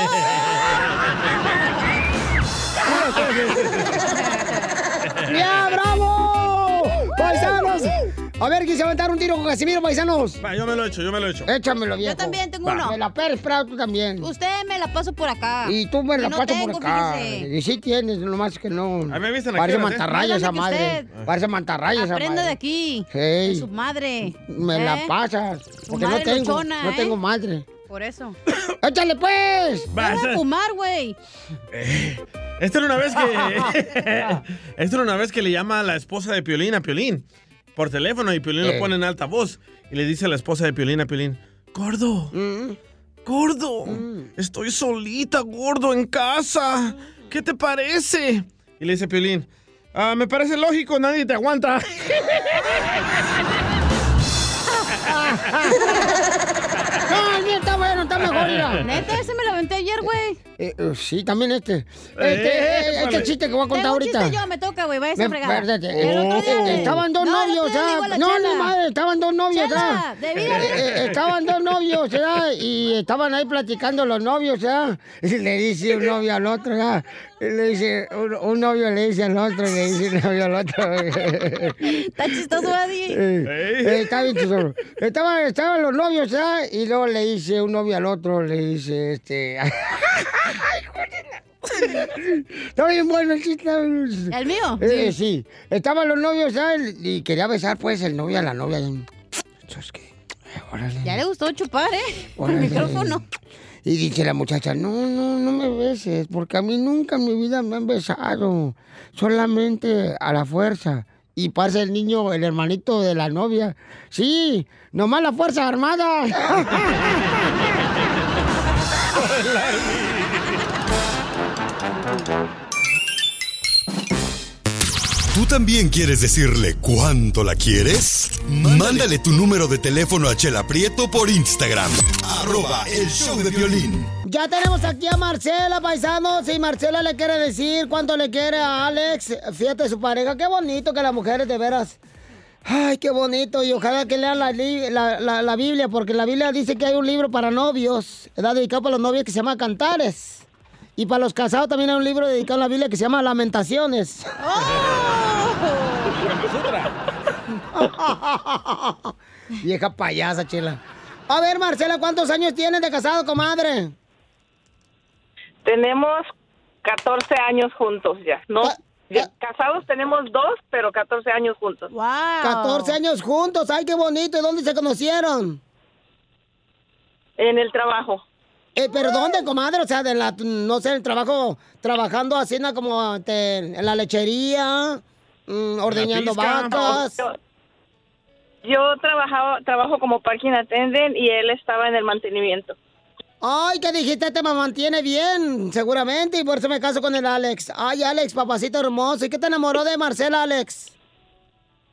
*laughs* ¡Ya, bravo! A ver, ¿quién se va a aventar un tiro con Casimiro, paisanos? Va, yo me lo he hecho, yo me lo he hecho. Échamelo, viejo. Yo también tengo Va. uno. Me la Pérez Prado, tú también. Usted me la paso por acá. Y tú me la no pasas tengo, por acá. fíjese. Y sí tienes, nomás que no. A mí me avisan a Parece qué horas, ¿eh? mantarraya esa madre. Parece mantarraya esa madre. Aprenda de aquí. Hey. De su madre. Me la ¿Eh? pasas. Tu Porque no tengo. luchona, no ¿eh? tengo madre. Por eso. *coughs* ¡Échale pues! Vas a fumar, güey. Esta era una vez que. *laughs* Esta era una vez que le llama a la esposa de Piolín a Piolín por teléfono y Piolín Eh. lo pone en altavoz y le dice a la esposa de Piolín a Piolín: Gordo, Mm. gordo, estoy solita, gordo, en casa. ¿Qué te parece? Y le dice Piolín: "Ah, Me parece lógico, nadie te aguanta. *laughs* No, el mío está bueno, está mejor, mira. Neta, ese me lo aventé ayer, güey. Eh, eh, sí, también este. Este, Eh, este vale. chiste que voy a contar ahorita. chiste yo, me toca, güey, vaya a fregar. Estaban dos No, novios, otro día le digo a la No, ni madre, estaban dos novios, Chela, de vida, eh, Estaban dos novios, ¿ah? Y estaban ahí platicando los novios, ¿ah? Y le dice un novio al otro, ¿ah? Y le dice, un, un novio le dice al otro, le dice un novio al otro. *laughs* Está chistoso, Adi. Eh, eh, está bien chistoso. Estaban, estaban los novios, ¿ah? Y luego le dice un novio al otro, le dice, este... *laughs* *laughs* Está bien bueno el chiste. ¿El mío? Eh, sí. Estaban los novios, ¿sabes? Y quería besar, pues, el novio a la novia. Ya le gustó chupar, ¿eh? Por el micrófono. Y dice la muchacha, no, no, no me beses, porque a mí nunca en mi vida me han besado. Solamente a la fuerza. Y pasa el niño, el hermanito de la novia. Sí, nomás la fuerza armada. *laughs* ¿Tú también quieres decirle cuánto la quieres? Mándale tu número de teléfono a Chela Prieto por Instagram. Arroba el show de violín. Ya tenemos aquí a Marcela, paisanos. Y Marcela le quiere decir cuánto le quiere a Alex. Fíjate, su pareja. Qué bonito que las mujeres, de veras. Ay, qué bonito. Y ojalá que lean la, la- la- la Biblia, porque la Biblia dice que hay un libro para novios, ¿verdad? dedicado para los novios que se llama Cantares. Y para los casados también hay un libro dedicado a la Biblia que se llama Lamentaciones. Vieja payasa, chela. A ver, Marcela, ¿cuántos años tienes de casado, comadre? Tenemos 14 años juntos ya. No, ya casados tenemos dos, pero 14 años juntos. Wow. 14 años juntos, ay, qué bonito. ¿Y dónde se conocieron? En el trabajo. Eh, ¿Pero dónde, comadre? O sea, de la, no sé, el trabajo, trabajando así, ¿no? Como te- en la lechería, mm, ordeñando vacas. Yo, yo trabajaba, trabajo como parking attendant y él estaba en el mantenimiento. Ay, ¿qué dijiste? Te me mantiene bien, seguramente, y por eso me caso con el Alex. Ay, Alex, papacito hermoso. ¿Y qué te enamoró de Marcela, Alex?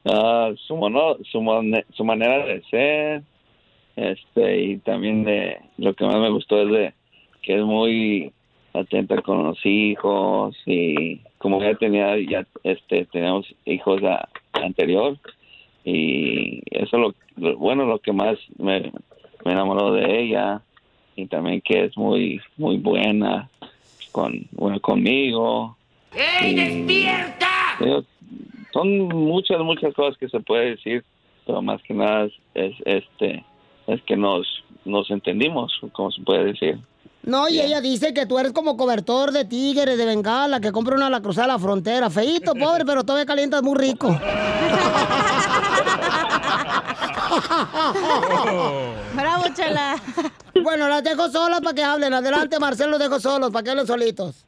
Ah, su, mono- su, mone- su manera de ser, este, y también de lo que más me gustó es de que es muy atenta con los hijos y como ya tenía, ya, este, teníamos hijos a- anterior y eso lo, lo- bueno, lo que más me, me enamoró de ella y también que es muy, muy buena con, bueno, conmigo. ¡Ey, despierta! Digo, son muchas muchas cosas que se puede decir pero más que nada es, es, este es que nos nos entendimos como se puede decir No, y ella dice que tú eres como cobertor de tigres, de bengala, que compra una a la cruzada de la frontera. Feito, pobre, pero todavía calientas muy rico. *laughs* Bravo, chela. Bueno, las dejo solas para que hablen. Adelante, Marcelo, los dejo solos, para que hablen solitos.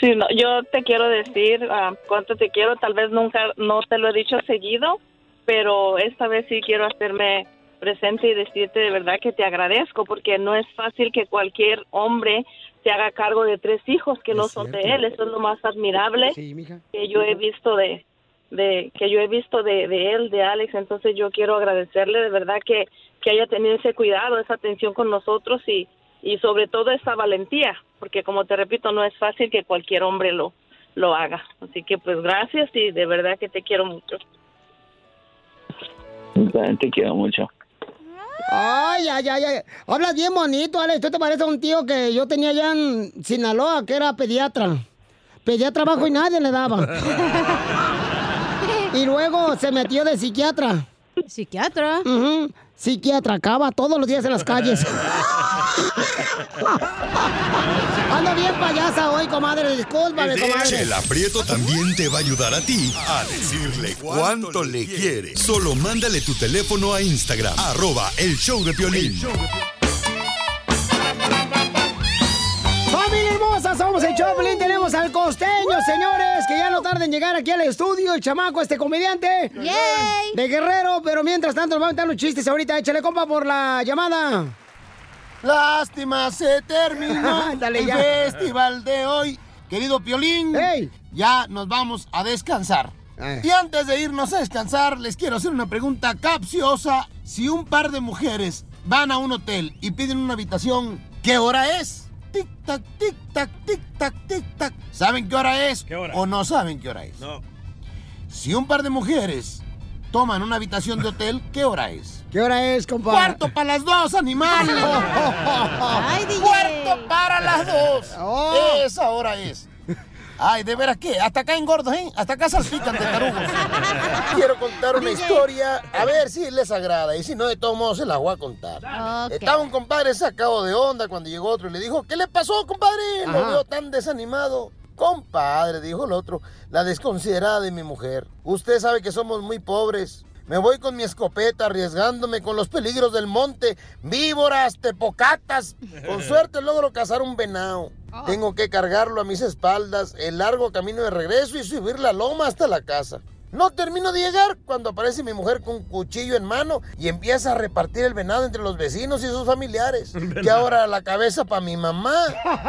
Sí, no, yo te quiero decir ah, cuánto te quiero. Tal vez nunca, no te lo he dicho seguido, pero esta vez sí quiero hacerme presente y decirte de verdad que te agradezco porque no es fácil que cualquier hombre se haga cargo de tres hijos que no son de él. Eso es lo más admirable que yo he visto de, de que yo he visto de, de él, de Alex. Entonces yo quiero agradecerle de verdad que, que haya tenido ese cuidado, esa atención con nosotros y, y sobre todo esa valentía, porque como te repito, no es fácil que cualquier hombre lo, lo haga. Así que pues gracias y de verdad que te quiero mucho. También te quiero mucho. Ay, ay, ay, ay. Hablas bien bonito, Alex. ¿Tú te pareces a un tío que yo tenía allá en Sinaloa, que era pediatra? Pedía trabajo y nadie le daba. *laughs* y luego se metió de psiquiatra. ¿Psiquiatra? Ujú. Psiquiatra, acaba todos los días en las calles. *laughs* Ando bien payasa hoy, comadre. Discúlpame, comadre. Chela Prieto también te va a ayudar a ti a decirle cuánto le quiere. Solo mándale tu teléfono a Instagram, arroba el show de Piolín. ¡Familia hermosa! Somos el Choplin. Tenemos al costeño, señores, que ya no tarda en llegar aquí al estudio. El chamaco, este comediante. ¡Yay! De Guerrero, pero mientras tanto nos va a aventar los chistes ahorita. Échale, compa, por la llamada. Lástima, se terminó *laughs* el ya. festival de hoy. Querido Piolín, ya nos vamos a descansar. Y antes de irnos a descansar, les quiero hacer una pregunta capciosa. Si un par de mujeres van a un hotel y piden una habitación, ¿qué hora es? Tic tac, tic tac, tic tac, tic tac. ¿Saben qué hora es? ¿O no saben qué hora es? No. Si un par de mujeres toman una habitación de hotel, ¿qué hora es? ¿Qué hora es, compa? Cuarto para las dos, animal. *laughs* Ay, DJ. Cuarto para las dos. Oh. Esa hora es. Ay, de veras que hasta acá engordos, ¿eh? Hasta acá salpican de tarugos. *laughs* Quiero contar una historia, a ver si les agrada. Y si no, de todos modos se la voy a contar. Estaba un compadre sacado de onda cuando llegó otro y le dijo, ¿qué le pasó, compadre? Lo veo tan desanimado. Compadre, dijo el otro, la desconsiderada de mi mujer. Usted sabe que somos muy pobres. Me voy con mi escopeta arriesgándome con los peligros del monte, víboras, tepocatas. Con *laughs* suerte logro cazar un venado. Tengo que cargarlo a mis espaldas, el largo camino de regreso y subir la loma hasta la casa. No termino de llegar cuando aparece mi mujer con un cuchillo en mano y empieza a repartir el venado entre los vecinos y sus familiares. *laughs* Que ahora la cabeza para mi mamá,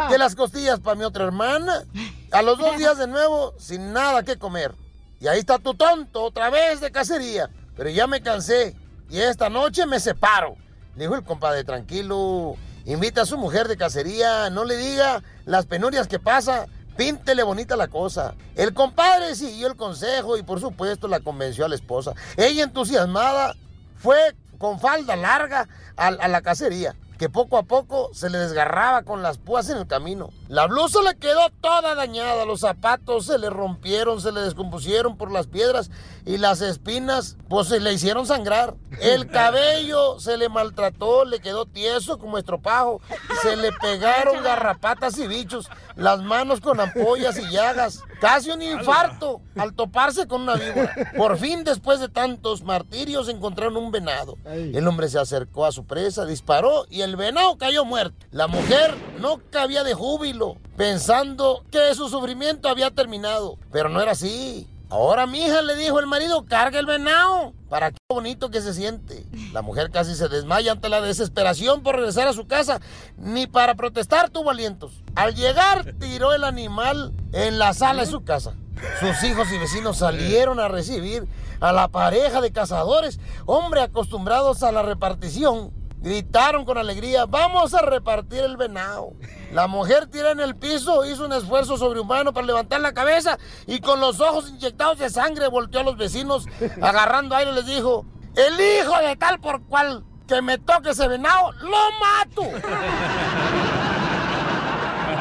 que las costillas para mi otra hermana. A los dos días de nuevo, sin nada que comer. Y ahí está tu tonto, otra vez de cacería. Pero ya me cansé y esta noche me separo. Le dijo el compadre, tranquilo. Invita a su mujer de cacería, no le diga las penurias que pasa. Píntele bonita la cosa. El compadre siguió el consejo y por supuesto la convenció a la esposa. Ella entusiasmada fue con falda larga a, a la cacería, que poco a poco se le desgarraba con las púas en el camino. La blusa le quedó toda dañada, los zapatos se le rompieron, se le descompusieron por las piedras y las espinas pues se le hicieron sangrar. El *laughs* cabello se le maltrató, le quedó tieso como estropajo, se le pegaron garrapatas y bichos, las manos con ampollas y llagas, casi un infarto al toparse con una víbora. Por fin, después de tantos martirios, encontraron un venado. El hombre se acercó a su presa, disparó y el venado cayó muerto. La mujer no cabía de júbilo, pensando que su sufrimiento había terminado. Pero no era así. Ahora, mija, le dijo el marido, carga el venado. Para qué bonito que se siente. La mujer casi se desmaya ante la desesperación por regresar a su casa. Ni para protestar tuvo alientos. Al llegar, tiró el animal en la sala de su casa. Sus hijos y vecinos salieron a recibir a la pareja de cazadores, hombre acostumbrados a la repartición. Gritaron con alegría, vamos a repartir el venado. La mujer tirada en el piso hizo un esfuerzo sobrehumano para levantar la cabeza y con los ojos inyectados de sangre volteó a los vecinos, *laughs* agarrando aire les dijo, el hijo de tal por cual que me toque ese venado, lo mato.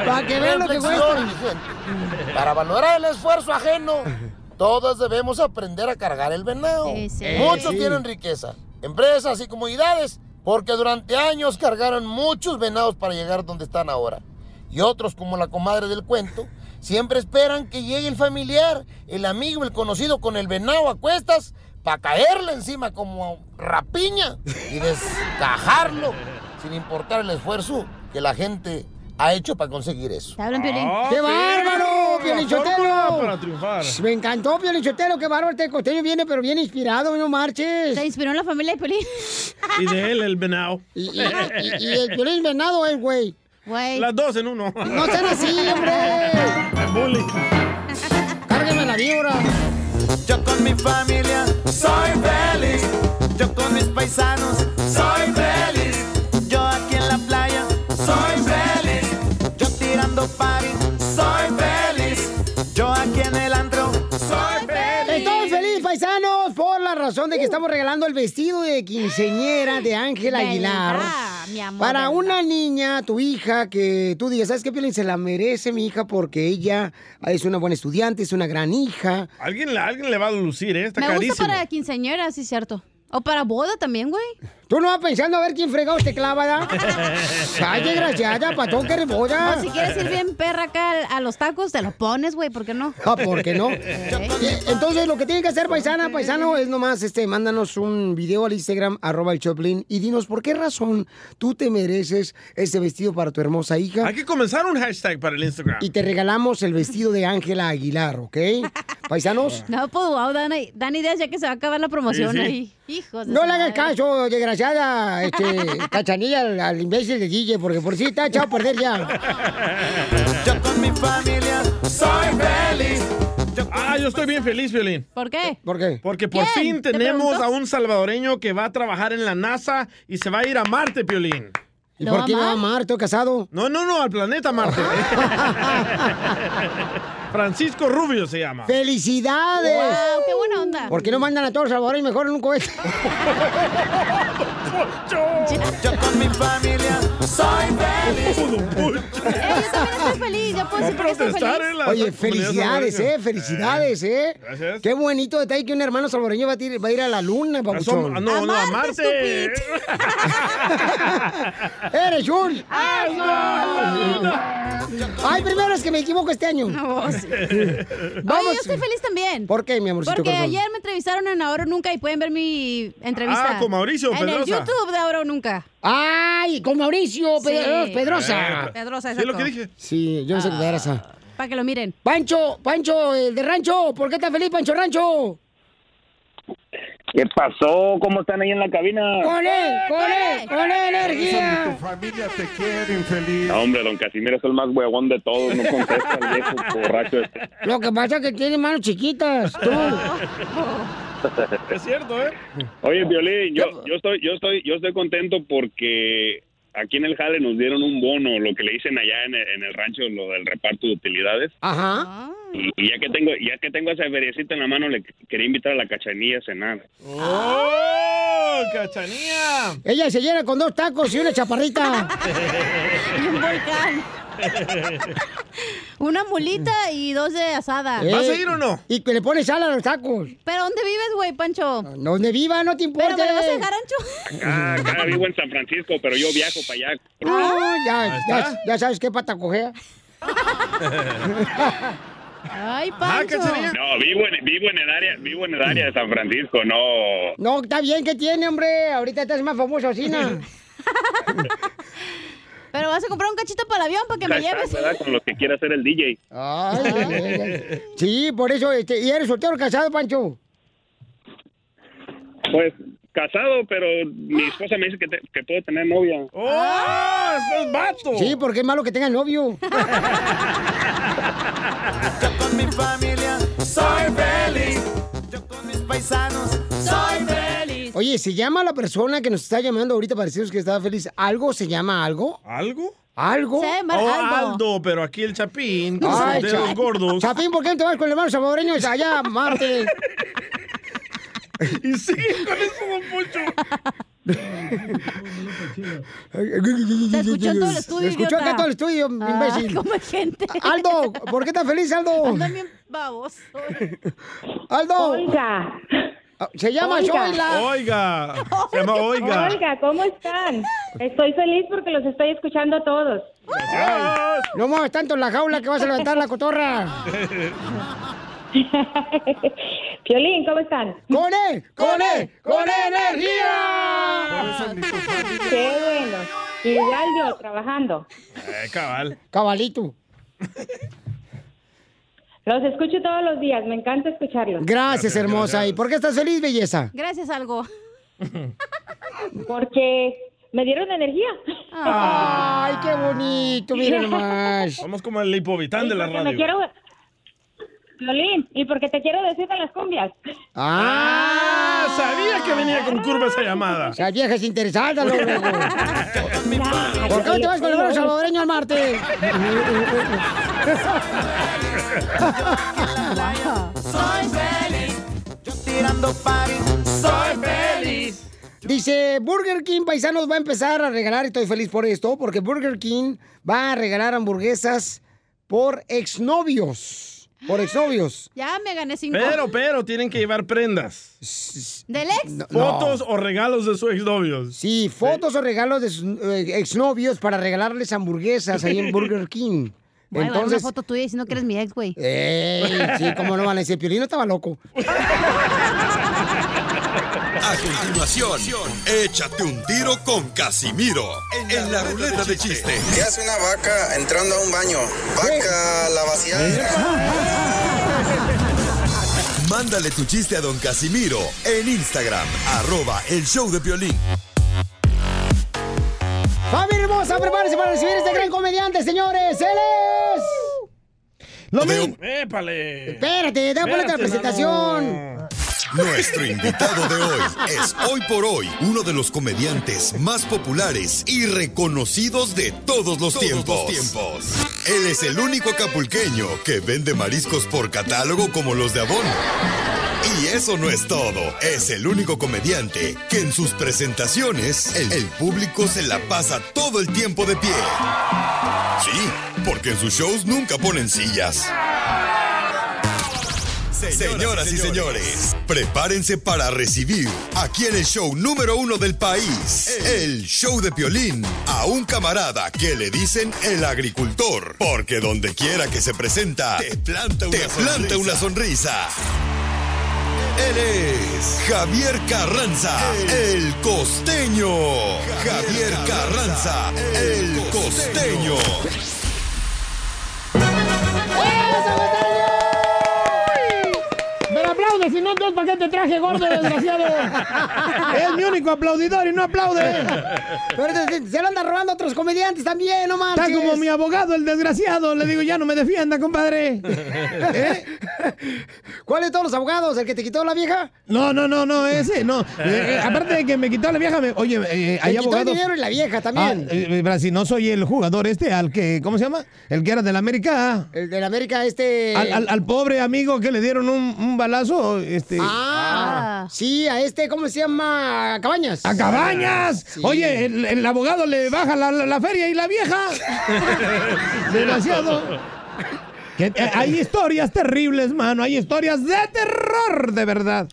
Para que vean lo que. Para valorar el esfuerzo ajeno, todos debemos aprender a cargar el venado. Sí, sí. Muchos Sí. tienen riqueza, empresas y comunidades, porque durante años cargaron muchos venados para llegar donde están ahora. Y otros, como la comadre del cuento, siempre esperan que llegue el familiar, el amigo, el conocido con el venado a cuestas para caerle encima como rapiña y descajarlo, sin importar el esfuerzo que la gente ha hecho para conseguir eso. ¿Te hablan, Piolín? ¡Qué bárbaro, Piolichotelo! para triunfar. Me encantó, Piolichotelo, qué bárbaro. Este costeño viene, pero bien inspirado, no marches. Se inspiró en la familia de Piolín. Y de él, el venado. Y, y- y- y el Piolín venado es, güey. Güey. Las dos en uno. No sean así, hombre. Bully. Cárgueme la víbora. Yo con mi familia soy feliz. Yo con mis paisanos soy feliz. Estamos regalando el vestido de quinceñera de Ángela Aguilar. ¿Verdad, mi amor, Para una niña, tu hija, que tú digas, ¿sabes qué, Piolín? Se la merece mi hija porque ella es una buena estudiante, es una gran hija. Alguien, le- alguien le va a lucir, ¿eh? Está Me carísimo. gusta para quinceañera, sí, cierto. O para boda también, güey. ¿Tú no vas pensando a ver quién fregados te clava, da? *laughs* Ay, desgraciada, patón, que eres boda. O si quieres ir bien perra acá a los tacos, te lo pones, güey, ¿por qué no? Ah, ¿por qué no? Eh, Entonces, lo que tienen que hacer, paisana, paisano, es nomás, este, mándanos un video al Instagram, arroba el Choplin, y dinos por qué razón tú te mereces este vestido para tu hermosa hija. Hay que comenzar un hashtag para el Instagram. Y te regalamos el vestido de Ángela Aguilar, ¿ok? *laughs* Paisanos. No, pues wow, dan, dan ideas ya que se va a acabar la promoción Sí, sí. ahí. Hijos No le hagas caso, desgraciada, este, *laughs* cachanilla al, al imbécil de DJ, porque por si está echado a perder ya. Yo con mi familia soy feliz. Ah, yo estoy bien feliz, Violín. ¿Por qué? ¿Por qué? Porque por ¿Quién? fin ¿Te tenemos a un salvadoreño que va a trabajar en la NASA y se va a ir a Marte, Piolín. ¿Y por qué va a? ¿Estoy casado? No, no, no, al planeta Marte. *laughs* *laughs* Francisco Rubio se llama. ¡Felicidades! Wow, qué buena onda. ¿Por qué no mandan a todos los salvadores mejor en un cohete? Yo con mi familia soy feliz. Eh, yo también estoy feliz, ya puedo decir qué estoy feliz. Oye, felicidades, ¿eh? Felicidades, ¿eh? Gracias. Qué bonito detalle que un hermano salvadoreño va a, ir, va a ir a la luna, papuchón. Ah, no, no, a Marte. *laughs* ¡Eres un! Ay, primero es que me equivoco este año. *laughs* Oye, yo estoy feliz también. ¿Por qué, mi amorcito Porque corazón? ayer me entrevistaron en Ahora o Nunca y pueden ver mi entrevista. Ah, con Mauricio En el Pedrosa. YouTube de Ahora o Nunca. ¡Ay! Con Mauricio Sí. Pedro- Pedrosa. Pedrosa, ¿Sí es lo exacto. que dije? Sí, yo no sé qué era esa. Para que lo miren. Pancho, Pancho, el de Rancho, ¿por qué estás feliz, Pancho Rancho? ¿Qué pasó? ¿Cómo están ahí en la cabina? ¡Con él! ¡Con él! ¡Con él, energía! familia te quiere, infeliz. No, hombre, don Casimiro es el más huevón de todos. No contesta el viejo *laughs* borracho este. Lo que pasa es que tiene manos chiquitas, tú. Es cierto, ¿eh? Oye, Violín, yo, yo estoy, yo estoy, yo estoy contento porque aquí en el Jale nos dieron un bono, lo que le dicen allá en el, en el rancho, lo del reparto de utilidades. Ajá. Y, y ya que tengo, ya que tengo esa feriecita en la mano, le quería invitar a la cachanilla a cenar. ¡Oh, cachanía! Ella se llena con dos tacos y una chaparrita. *laughs* Y un volcán. *laughs* Una mulita y dos de asada. Eh, Y que le pones sal a los tacos. ¿Pero dónde vives, güey, Pancho? Donde viva, no te importa. ¿Pero me vas a dejar ancho? Acá, acá vivo en San Francisco, pero yo viajo para allá. Ah, ya, ya, ya sabes qué pata cogea. *laughs* Ay, Pancho. No, vivo en, vivo en el área, vivo en el área de San Francisco, no. No, está bien, ¿qué tiene, hombre? Ahorita estás más famoso así, ¿no? *laughs* Pero vas a comprar un cachito para el avión para que me lleves. ¿verdad? Con los que quiera hacer el DJ. Ay, ay, ay. sí, por eso, este, ¿y eres soltero o casado, Pancho? Pues casado, pero mi esposa me dice que, te- que puedo tener novia. ¡Oh! ¡Estás vato! Sí, porque es malo que tenga novio. *laughs* Con mi familia soy feliz. Yo con mis paisanos soy feliz. Oye, ¿se llama la persona que nos está llamando ahorita para decirnos que estaba feliz? ¿Algo se llama algo? ¿Algo? ¿Algo? Oh, Aldo, pero aquí el Chapín, con Ay, sus dedos Cha- gordos. Chapín, ¿por qué no te vas con el hermano salvadoreño allá, *laughs* Marte? y sigue con eso, don Poncho. Se escuchó en todo el estudio, Se escuchó acá todo el estudio, Ah, imbécil. como gente. Aldo, ¿por qué estás feliz, Aldo? Andan bien baboso. Aldo. Oiga. Se llama Oiga. Zoila. Oiga. Se llama Oiga. Oiga, ¿cómo están? Estoy feliz porque los estoy escuchando a todos. Ay, no muevas tanto en la jaula que vas a levantar la cotorra. *laughs* Piolín, ¿cómo están? ¡Con él! ¡Con él! ¡Con energía! Qué bueno. Igual yo, trabajando. Eh, cabal. Cabalito. Los escucho todos los días, me encanta escucharlos. Gracias, hermosa. ¿Y por qué estás feliz, belleza? Gracias, algo. Porque me dieron energía. Ay, qué bonito, mira nomás. Somos como el lipovitán de la Porque me radio. quiero... Piolín, y porque te quiero decir de las cumbias. Ah, sabía que venía con curva esa llamada. Esa vieja es interesada, *laughs* luego. ¿Por qué no te vas con el salvadoreño al Marte? *laughs* Soy feliz. Yo tirando party. Dice, Burger King, paisanos, va a empezar a regalar, y estoy feliz por esto, porque Burger King va a regalar hamburguesas por exnovios. Por exnovios. *gasps* Ya me gané cinco. Pero, pero, tienen que llevar prendas. ¿Del ex? Fotos o regalos de sus exnovios. Sí, fotos o regalos de sus eh, exnovios para regalarles hamburguesas ahí en *laughs* Burger King. Voy a Entonces, una foto tuya diciendo que eres mi ex, güey. Ey, sí, cómo no van a decir, Piolín estaba loco. A continuación, échate un tiro con Casimiro en la ruleta de chiste. ¿Qué hace una vaca entrando a un baño? Vaca, la vaciada. Mándale tu chiste a don Casimiro en Instagram, arroba el show de Piolín. ¡Familia hermosa! Prepárense para recibir a este gran comediante, señores. ¡Él es! Lo mismo. ¡Épale! Espérate, déjame ponerte la presentación. Nuestro invitado de hoy es hoy por hoy uno de los comediantes más populares y reconocidos de todos los tiempos. Él es el único acapulqueño que vende mariscos por catálogo como los de Avon. Y eso no es todo. Es el único comediante que en sus presentaciones el, el público se la pasa todo el tiempo de pie. Sí, porque en sus shows nunca ponen sillas. Señoras y señores, prepárense para recibir aquí en el show número uno del país, el show de Piolín, a un camarada que le dicen el agricultor, porque donde quiera que se presenta, te planta una, planta una sonrisa. Él es Javier Carranza, el costeño. Javier Carranza, el costeño. ¡Me aplaudes! Si no, entonces, ¿para qué te traje, gordo, *laughs* desgraciado? Es mi único aplaudidor y no aplaude. Pero se, se lo andan robando otros comediantes también, no manches. Está como mi abogado, el desgraciado. Le digo, ya no me defienda, compadre. *laughs* ¿Cuál de todos los abogados? ¿El que te quitó la vieja? No, no, no, no, ese, no. *laughs* Eh, eh, aparte de que me quitó la vieja, me- oye, eh, hay Te quitó el abogados. dinero y la vieja también. Ah, eh, pero si no soy el jugador este, al que, ¿cómo se llama? El que era del América. El del América, este. Al, al- al pobre amigo que le dieron un, un balazo, este. Ah, sí, a este, ¿cómo se llama? A Cabañas. ¡A Cabañas! Sí. Oye, el, el abogado le baja la, la- la feria y la vieja. *laughs* Desgraciado. Que, eh, *laughs* hay historias terribles, mano. Hay historias de terror, de verdad.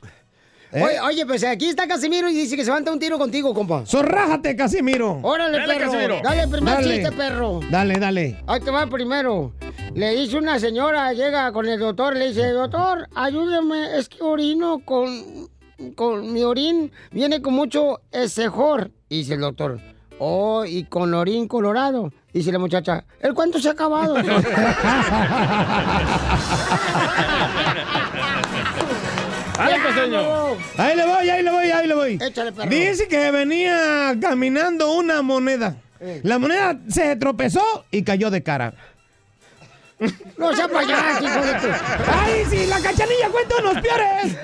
¿Eh? Oye, oye, pues aquí está Casimiro y dice que se levanta un tiro contigo, compa. Zorrájate, Casimiro. Órale, Dale, perro. Casimiro. Dale primer Dale. chiste, perro. Dale, dale. Ahí te va primero. Le dice una señora, llega con el doctor, le dice, doctor, ayúdeme, es que orino con, con mi orín, viene con mucho esejor. Y dice el doctor, oh, y con orín colorado. Dice la muchacha, ¿el cuánto se ha acabado? *laughs* ¡Dale, costeño! Ahí le voy, ahí le voy, ahí le voy. Échale, perro. Dice que venía caminando una moneda. Eh. La moneda se tropezó y cayó de cara. No sea payaso, hijo de tu... ¡Ay, sí! ¡La cachanilla cuenta unos peores!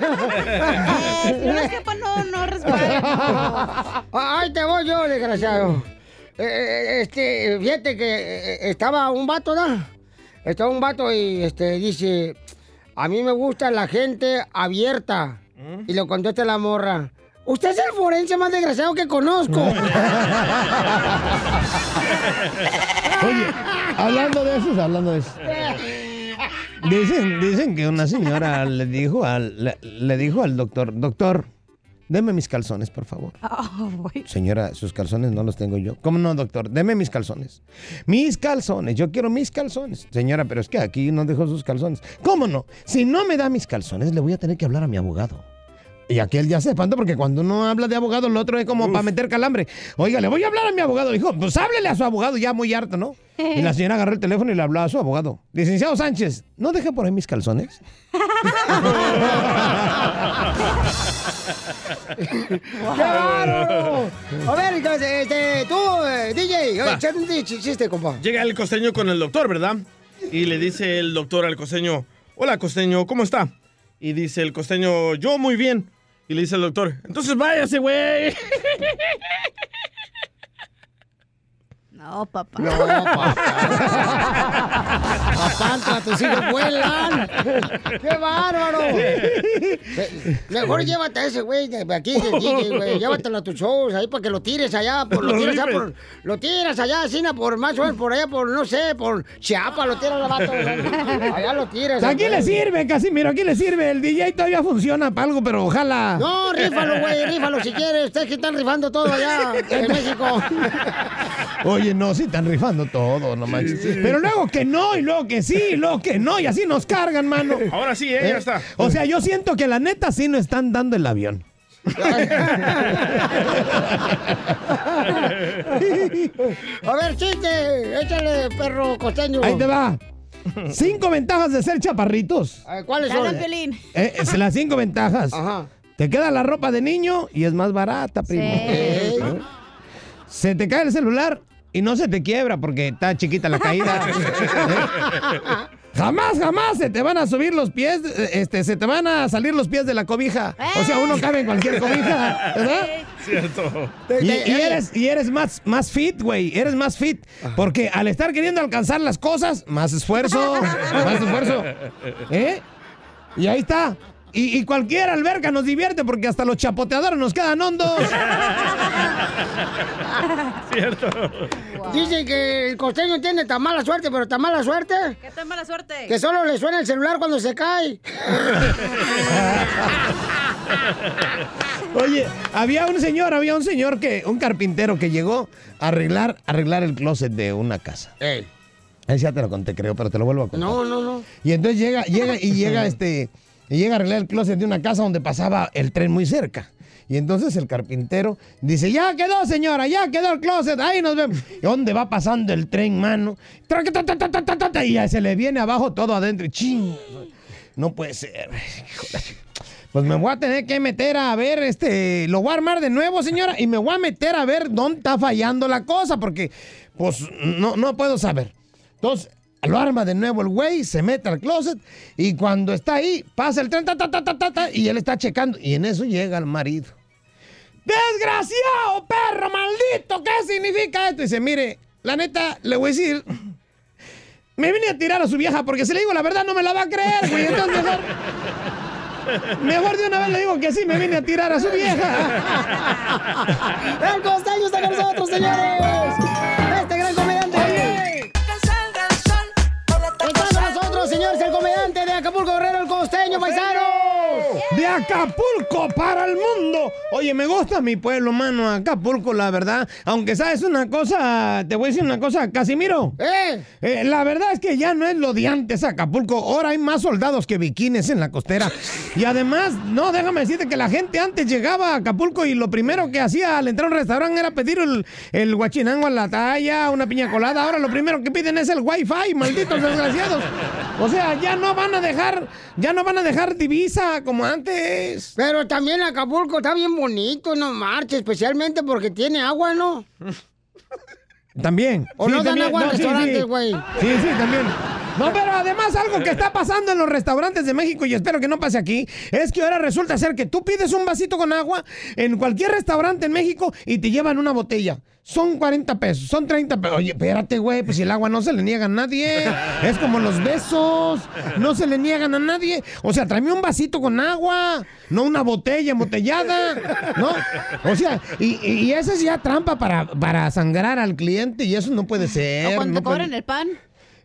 No *laughs* es que pa- no, no resbala. *laughs* Ay, te voy yo, desgraciado. Eh, eh, este, fíjate que eh, estaba un vato, ¿no? Estaba un vato y este dice, a mí me gusta la gente abierta. Y le contesta la morra, usted es el forense más desgraciado que conozco. *laughs* Oye, hablando de eso, hablando de eso. Dicen, dicen que una señora le dijo al, le, le dijo al doctor, doctor, deme mis calzones, por favor. *laughs* Señora, sus calzones no los tengo yo. ¿Cómo no, doctor? Deme mis calzones. Mis calzones, yo quiero mis calzones. Señora, pero es que aquí no dejó sus calzones. ¿Cómo no? Si no me da mis calzones, le voy a tener que hablar a mi abogado. Y aquel ya se espanta porque cuando uno habla de abogado, el otro es como para meter calambre. Oiga, le voy a hablar a mi abogado. Dijo, pues háblele a su abogado, ya muy harto, ¿no? Y la señora agarró el teléfono y le habló a su abogado. Licenciado Sánchez, ¿no deje por ahí mis calzones? *laughs* A ver, entonces, este, tú, eh, DJ, un chiste, compa. Llega el costeño con el doctor, ¿verdad? Y le dice el doctor al costeño, hola costeño, ¿cómo está? Y dice el costeño, yo muy bien. Y le dice el doctor, entonces váyase, güey. *laughs* No, papá. No, papá. *laughs* Papá, tus hijos vuelan. ¡Qué bárbaro! Mejor llévate a ese güey de aquí, del DJ, güey. Llévatelo a tus shows ahí para que lo tires allá. Por, lo, tiras allá por, lo tiras allá, Sina, por más o menos por allá, por no sé, por Chiapas, lo tiras la vato. Allá lo tiras. Aquí güey. le sirve, Casimiro, aquí le sirve. El DJ todavía funciona para algo, pero ojalá. No, rífalo, güey, rífalo si quieres. Ustedes que están rifando todo allá en *laughs* México. Oye, no, sí están rifando todo, no manches. Pero luego que no, y luego que sí, y luego que no, y así nos cargan, mano. *laughs* Ahora sí, eh, ya está. O sea, yo siento que la neta sí nos están dando el avión. *laughs* A ver, chiste, échale, perro costeño. Ahí te va. Cinco ventajas de ser chaparritos. ¿Cuáles son? Eh, es las cinco ventajas. Ajá. Te queda la ropa de niño y es más barata, primo. Se te cae el celular y no se te quiebra porque está chiquita la caída. *laughs* Jamás, jamás se te van a subir los pies, este, se te van a salir los pies de la cobija. O sea, uno cabe en cualquier cobija, ¿verdad? Cierto. Y, y eres, y eres más, más fit, güey. Eres más fit. Porque al estar queriendo alcanzar las cosas, más esfuerzo. más esfuerzo. ¿Eh? Y ahí está. Y, y cualquier alberca nos divierte porque hasta los chapoteadores nos quedan hondos. *laughs* Cierto. Dicen que el costeño tiene tan mala suerte, pero tan mala suerte ¿Qué tan mala suerte? que solo le suena el celular cuando se cae. *laughs* Oye, había un señor, había un señor que, un carpintero que llegó a arreglar, a arreglar el closet de una casa. Ey. Ese ya te lo conté, creo, pero te lo vuelvo a contar. No, no, no. Y entonces llega, llega y llega *laughs* este, y llega a arreglar el closet de una casa donde pasaba el tren muy cerca. Y entonces el carpintero dice, ya quedó señora, ya quedó el closet, ahí nos vemos. ¿Y dónde va pasando el tren, mano? Y se le viene abajo todo adentro. ¡Ching! No puede ser. Pues me voy a tener que meter a ver, este, lo voy a armar de nuevo, señora, y me voy a meter a ver dónde está fallando la cosa, porque, pues, no, no puedo saber. Entonces, lo arma de nuevo el güey, se mete al closet, y cuando está ahí, pasa el tren, ta, ta, ta, y él está checando, y en eso llega el marido. ¡Desgraciado, perro maldito! ¿Qué significa esto? Dice, mire, la neta, le voy a decir, me vine a tirar a su vieja, porque si le digo la verdad no me la va a creer, güey, entonces mejor... Mejor de una vez le digo que sí, me vine a tirar a su vieja. *laughs* ¡El costeño está con nosotros, señores! Acapulco para el mundo. Oye, me gusta mi pueblo, mano, Acapulco, la verdad. Aunque sabes una cosa, te voy a decir una cosa, Casimiro. ¿Eh? Eh, la verdad es que ya no es lo de antes Acapulco. Ahora hay más soldados que biquines en la costera. Y además, no, déjame decirte que la gente antes llegaba a Acapulco y lo primero que hacía al entrar a un restaurante era pedir el, el guachinango a la talla, una piña colada. Ahora lo primero que piden es el wifi, malditos desgraciados. O sea, ya no van a dejar, ya no van a dejar divisa como antes. Pero también Acapulco está bien bonito, no marche, especialmente porque tiene agua, ¿no? *laughs* También. ¿O no dan también. agua en sí, restaurantes, sí. güey? Sí, sí, también. No, pero además algo que está pasando en los restaurantes de México y espero que no pase aquí, es que ahora resulta ser que tú pides un vasito con agua en cualquier restaurante en México y te llevan una botella. Son 40 pesos, son 30 pesos. Oye, espérate, güey, pues si el agua no se le niega a nadie. Es como los besos, no se le niegan a nadie. O sea, tráeme un vasito con agua, no una botella embotellada, ¿no? O sea, y, y- esa es ya trampa para, para sangrar al cliente y eso no puede ser. O cuando no te puede- cobran el pan.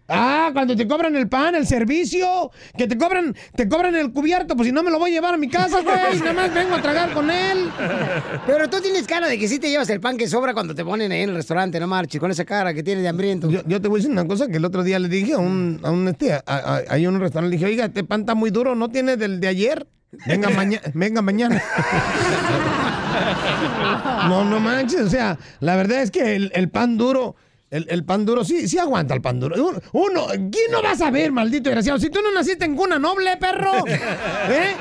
Ah, cuando te cobran el pan, el servicio, que te cobran, te cobran el cubierto, pues si no me lo voy a llevar a mi casa, güey, nada más vengo a tragar con él. Pero tú tienes cara de que sí te llevas el pan que sobra cuando te ponen ahí en el restaurante, no marches, con esa cara que tienes de hambriento. Yo, yo te voy a decir una cosa que el otro día le dije a un, a un este, a, un restaurante, le dije, oiga, este pan está muy duro, ¿no tiene del de ayer? Venga mañana, *laughs* venga mañana. *laughs* No, no manches, o sea, la verdad es que el, el pan duro, el, pan duro sí, sí aguanta el pan duro. Uno, ¿quién no va a saber, maldito desgraciado? Si tú no naciste en cuna noble, perro, ¿eh?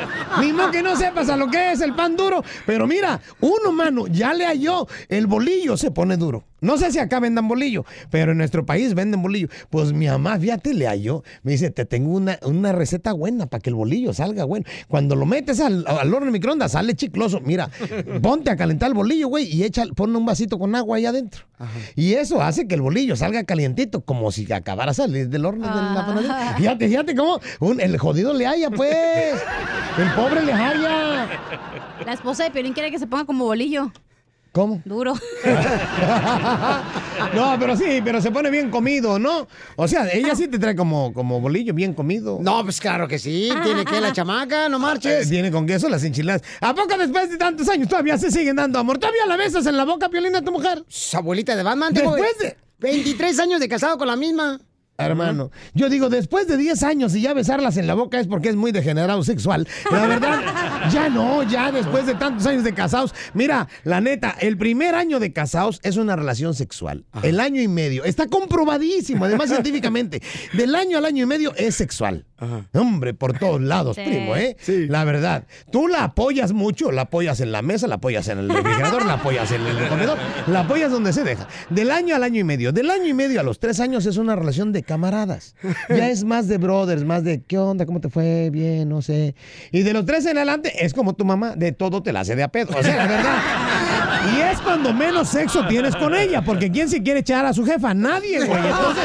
Que no sepas a lo que es el pan duro. Pero mira, uno, mano, ya le halló, el bolillo se pone duro. No sé si acá vendan bolillo, pero en nuestro país venden bolillo. Pues mi mamá, fíjate, le halló. Me dice, te tengo una, una receta buena para que el bolillo salga bueno. Cuando lo metes al, al horno de microondas, sale chicloso. Mira, *laughs* ponte a calentar el bolillo, güey, y echa, pon un vasito con agua ahí adentro. Y eso hace que el bolillo salga calientito, como si acabara de salir del horno de la panadería. *laughs* Fíjate, fíjate cómo un- el jodido le haya, pues. El pobre le haya. La esposa de Piolín quiere que se ponga como bolillo. ¿Cómo? Duro. *laughs* No, pero sí, pero se pone bien comido, ¿no? O sea, ella sí te trae como, como bolillo bien comido. No, pues claro que sí. Tiene que la chamaca, no marches. Eh, Tiene con queso las enchiladas. ¿A poco después de tantos años todavía se siguen dando amor? ¿Todavía la besas en la boca, Piolina, a tu mujer? Abuelita de Batman, Después de... 23 años de casado con la misma. Hermano, yo digo, después de 10 años y ya besarlas en la boca es porque es muy degenerado sexual. La verdad, *laughs* ya no, ya después de tantos años de casados. Mira, la neta, el primer año de casados es una relación sexual. El año y medio. Está comprobadísimo, además *laughs* científicamente. Del año al año y medio es sexual. Hombre, por todos lados, Sí. primo, ¿eh? La verdad. Tú la apoyas mucho, la apoyas en la mesa, la apoyas en el refrigerador, la apoyas en el comedor, la apoyas donde se deja. Del año al año y medio. Del año y medio a los tres años es una relación de camaradas. Ya es más de brothers, más de ¿qué onda? ¿Cómo te fue? Bien, no sé. Y de los tres en adelante es como tu mamá, de todo te la hace de a pedo. O sea, la verdad. Y es cuando menos sexo tienes con ella, porque ¿quién se quiere echar a su jefa? Nadie, güey. Entonces,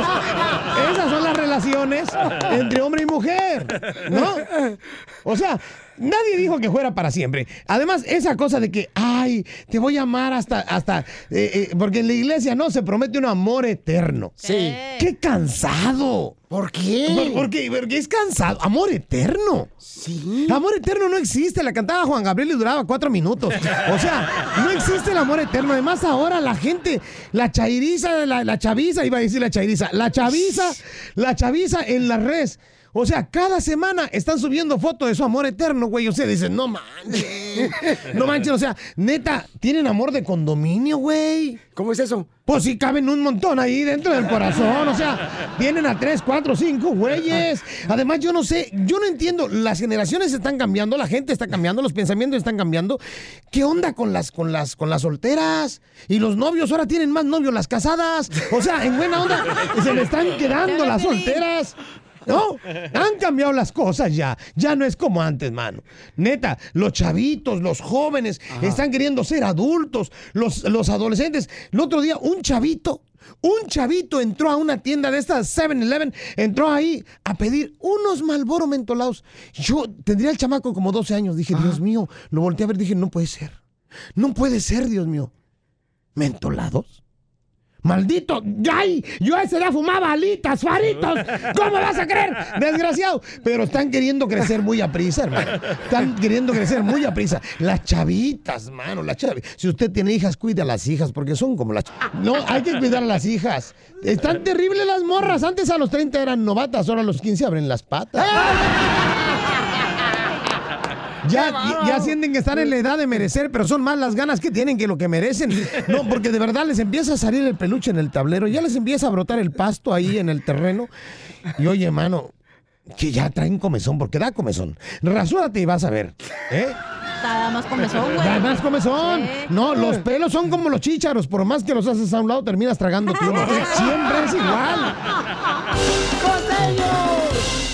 esas son las relaciones entre hombre y mujer, ¿no? O sea, nadie dijo que fuera para siempre. Además, esa cosa de que, ay, te voy a amar hasta, hasta, eh, eh, porque en la iglesia no se promete un amor eterno. Sí. ¡Qué cansado! ¿Por qué? Por- porque, porque es cansado. Amor eterno. Sí. Amor eterno no existe. La cantaba Juan Gabriel y duraba cuatro minutos. O sea, no existe el amor eterno. Además, ahora la gente, la chairiza, la, la chaviza, iba a decir la chairiza, la chaviza, la chaviza en las redes. O sea, cada semana están subiendo fotos de su amor eterno, güey. O sea, dicen, no manches. *laughs* No manches, o sea, neta, tienen amor de condominio, güey. ¿Cómo es eso? Pues sí, caben un montón ahí dentro del corazón. O sea, tienen a tres, cuatro, cinco güeyes. Además, yo no sé, yo no entiendo. Las generaciones están cambiando, la gente está cambiando, los pensamientos están cambiando. ¿Qué onda con las, con las, con las solteras? Y los novios ahora tienen más novios las casadas. O sea, en buena onda, se le están quedando las solteras. No, han cambiado las cosas ya. Ya no es como antes, mano. Neta, los chavitos, los jóvenes están queriendo ser adultos. Los, los adolescentes. El otro día, un chavito, un chavito entró a una tienda de estas 7-Eleven, entró ahí a pedir unos Malboro mentolados. Yo tendría el chamaco como 12 años. Dije, Dios mío, lo volteé a ver, dije, no puede ser. No puede ser, Dios mío. ¿Mentolados? ¡Maldito! ¡Ay! Yo a esa edad fumaba alitas, faritos. ¿Cómo vas a creer? Desgraciado. Pero están queriendo crecer muy a prisa, hermano. Están queriendo crecer muy a prisa. Las chavitas, mano, las chavitas. Si usted tiene hijas, cuide a las hijas, porque son como las... No, hay que cuidar a las hijas. Están terribles las morras. Antes a los 30 eran novatas, ahora a los 15 abren las patas. Ya, ya, ya sienten que están en la edad de merecer, pero son más las ganas que tienen que lo que merecen. No, porque de verdad les empieza a salir el peluche en el tablero, ya les empieza a brotar el pasto ahí en el terreno. Y oye, mano, que ya traen comezón, porque da comezón. Rasúrate y vas a ver. ¿eh? Está más comezón, güey. Da más comezón. Sí. No, los pelos son como los chícharos. Por más que los haces a un lado, terminas tragando uno. *laughs* Siempre es igual.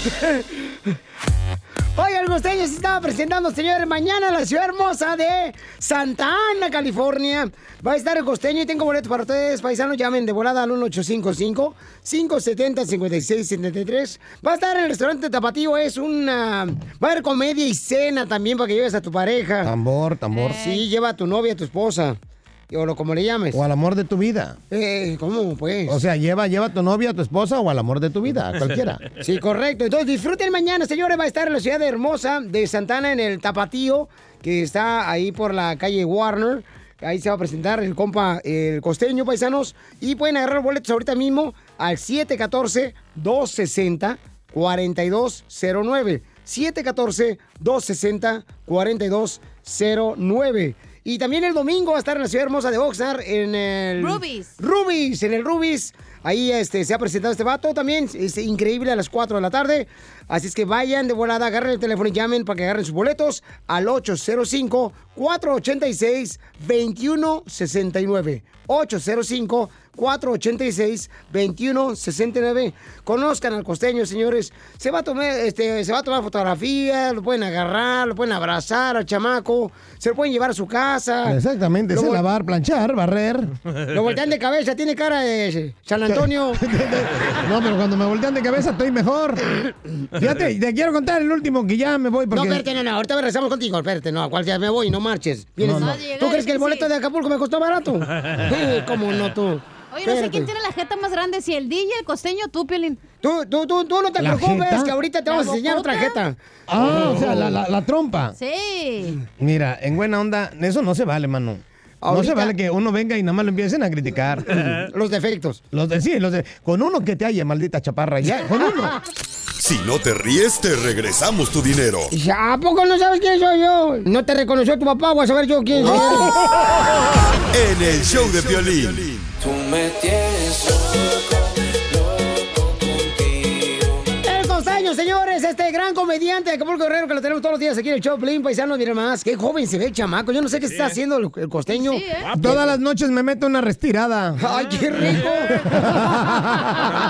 *laughs* Oigan, el costeño se estaba presentando, señores, mañana en la ciudad hermosa de Santa Ana, California. Va a estar el costeño y tengo boletos para ustedes, paisanos. Llamen de volada al 1855-570-5673. Va a estar en el restaurante Tapatío, es una... Va a haber comedia y cena también para que lleves a tu pareja. Tambor, tambor. Sí, lleva a tu novia, a tu esposa. O lo como le llames. O al amor de tu vida. Eh, ¿Cómo, pues? O sea, lleva, lleva a tu novia, a tu esposa o al amor de tu vida, a cualquiera. *laughs* Sí, correcto. Entonces disfruten mañana, señores. Va a estar en la ciudad de hermosa de Santana, en el Tapatío, que está ahí por la calle Warner. Ahí se va a presentar el compa, el costeño, paisanos. Y pueden agarrar boletos ahorita mismo al 714-260-4209. 714-260-4209. Y también el domingo va a estar en la ciudad hermosa de Oxnard, en el... Rubies. Rubis, en el Rubis. Ahí este, se ha presentado este vato también. Es increíble a las 4 de la tarde. Así es que vayan de volada, agarren el teléfono y llamen para que agarren sus boletos al 805-486-2169. 805-486-2169. Conozcan al costeño, señores. Se va a tomar, este, se va a tomar fotografías, lo pueden agarrar, lo pueden abrazar al chamaco, se lo pueden llevar a su casa. Exactamente, vol- lavar, planchar, barrer. Lo voltean de cabeza, tiene cara de San Antonio. *laughs* No, pero cuando me voltean de cabeza estoy mejor. Fíjate, te quiero contar el último que ya me voy porque... No, espérate, no, no, ahorita regresamos contigo, espérate, no, ya me voy, no marches. Vienes- No, no. ¿Tú crees que el boleto de Acapulco me costó barato? *laughs* Eh, ¿Cómo no tú? Oye, no sé quién tiene la jeta más grande, si el DJ, el costeño, tú, Piolín. Tú, tú, tú, tú no te ¿La preocupes, jeta? que ahorita te vamos a ¿La enseñar otra jeta. Ah, o sea, la, la- la trompa. Sí. Mira, en buena onda, eso no se vale, mano. No se vale que uno venga y nada más lo empiecen a criticar. *laughs* Los defectos. Los de, sí, los de, con uno que te haya, maldita chaparra, ya, con uno. *laughs* Si no te ríes, te regresamos tu dinero. Dice, ¿A poco no sabes quién soy yo? No te reconoció tu papá, voy a saber yo quién soy. *laughs* En el show de violín. Tú me tienes señores, este gran comediante de Acapulco Guerrero que lo tenemos todos los días aquí en el show Plin Paisano, mira más, qué joven se ve el chamaco. Yo no sé qué está haciendo el, el costeño. Todas las noches me meto una restirada. Ay, qué rico.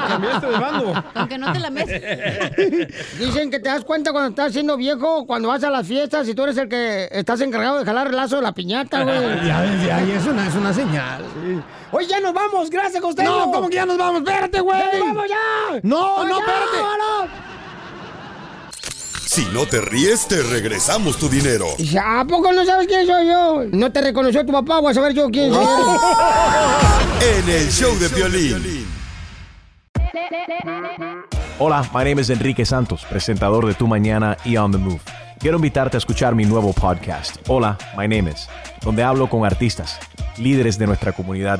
Cambiaste de bando. Aunque no te la metes. *laughs* Dicen que te das cuenta cuando estás siendo viejo, cuando vas a las fiestas y tú eres el que estás encargado de jalar el lazo de la piñata, güey. *laughs* Ya ves, ya, y es una, es una señal. Oye, ya nos vamos, gracias, costeño. No, ¿cómo que ya nos vamos? Espérate, güey. ¡Ya nos vamos ya! No, ¡Oh, no, ya, espérate. vámonos! Si no te ríes, te regresamos tu dinero. ¿a poco no sabes quién soy yo? No te reconoció tu papá, voy a saber yo quién soy. *laughs* En el show de violín. Hola, my name is Enrique Santos, presentador de Tu Mañana y On the Move. Quiero invitarte a escuchar mi nuevo podcast, Hola, my name is, donde hablo con artistas, líderes de nuestra comunidad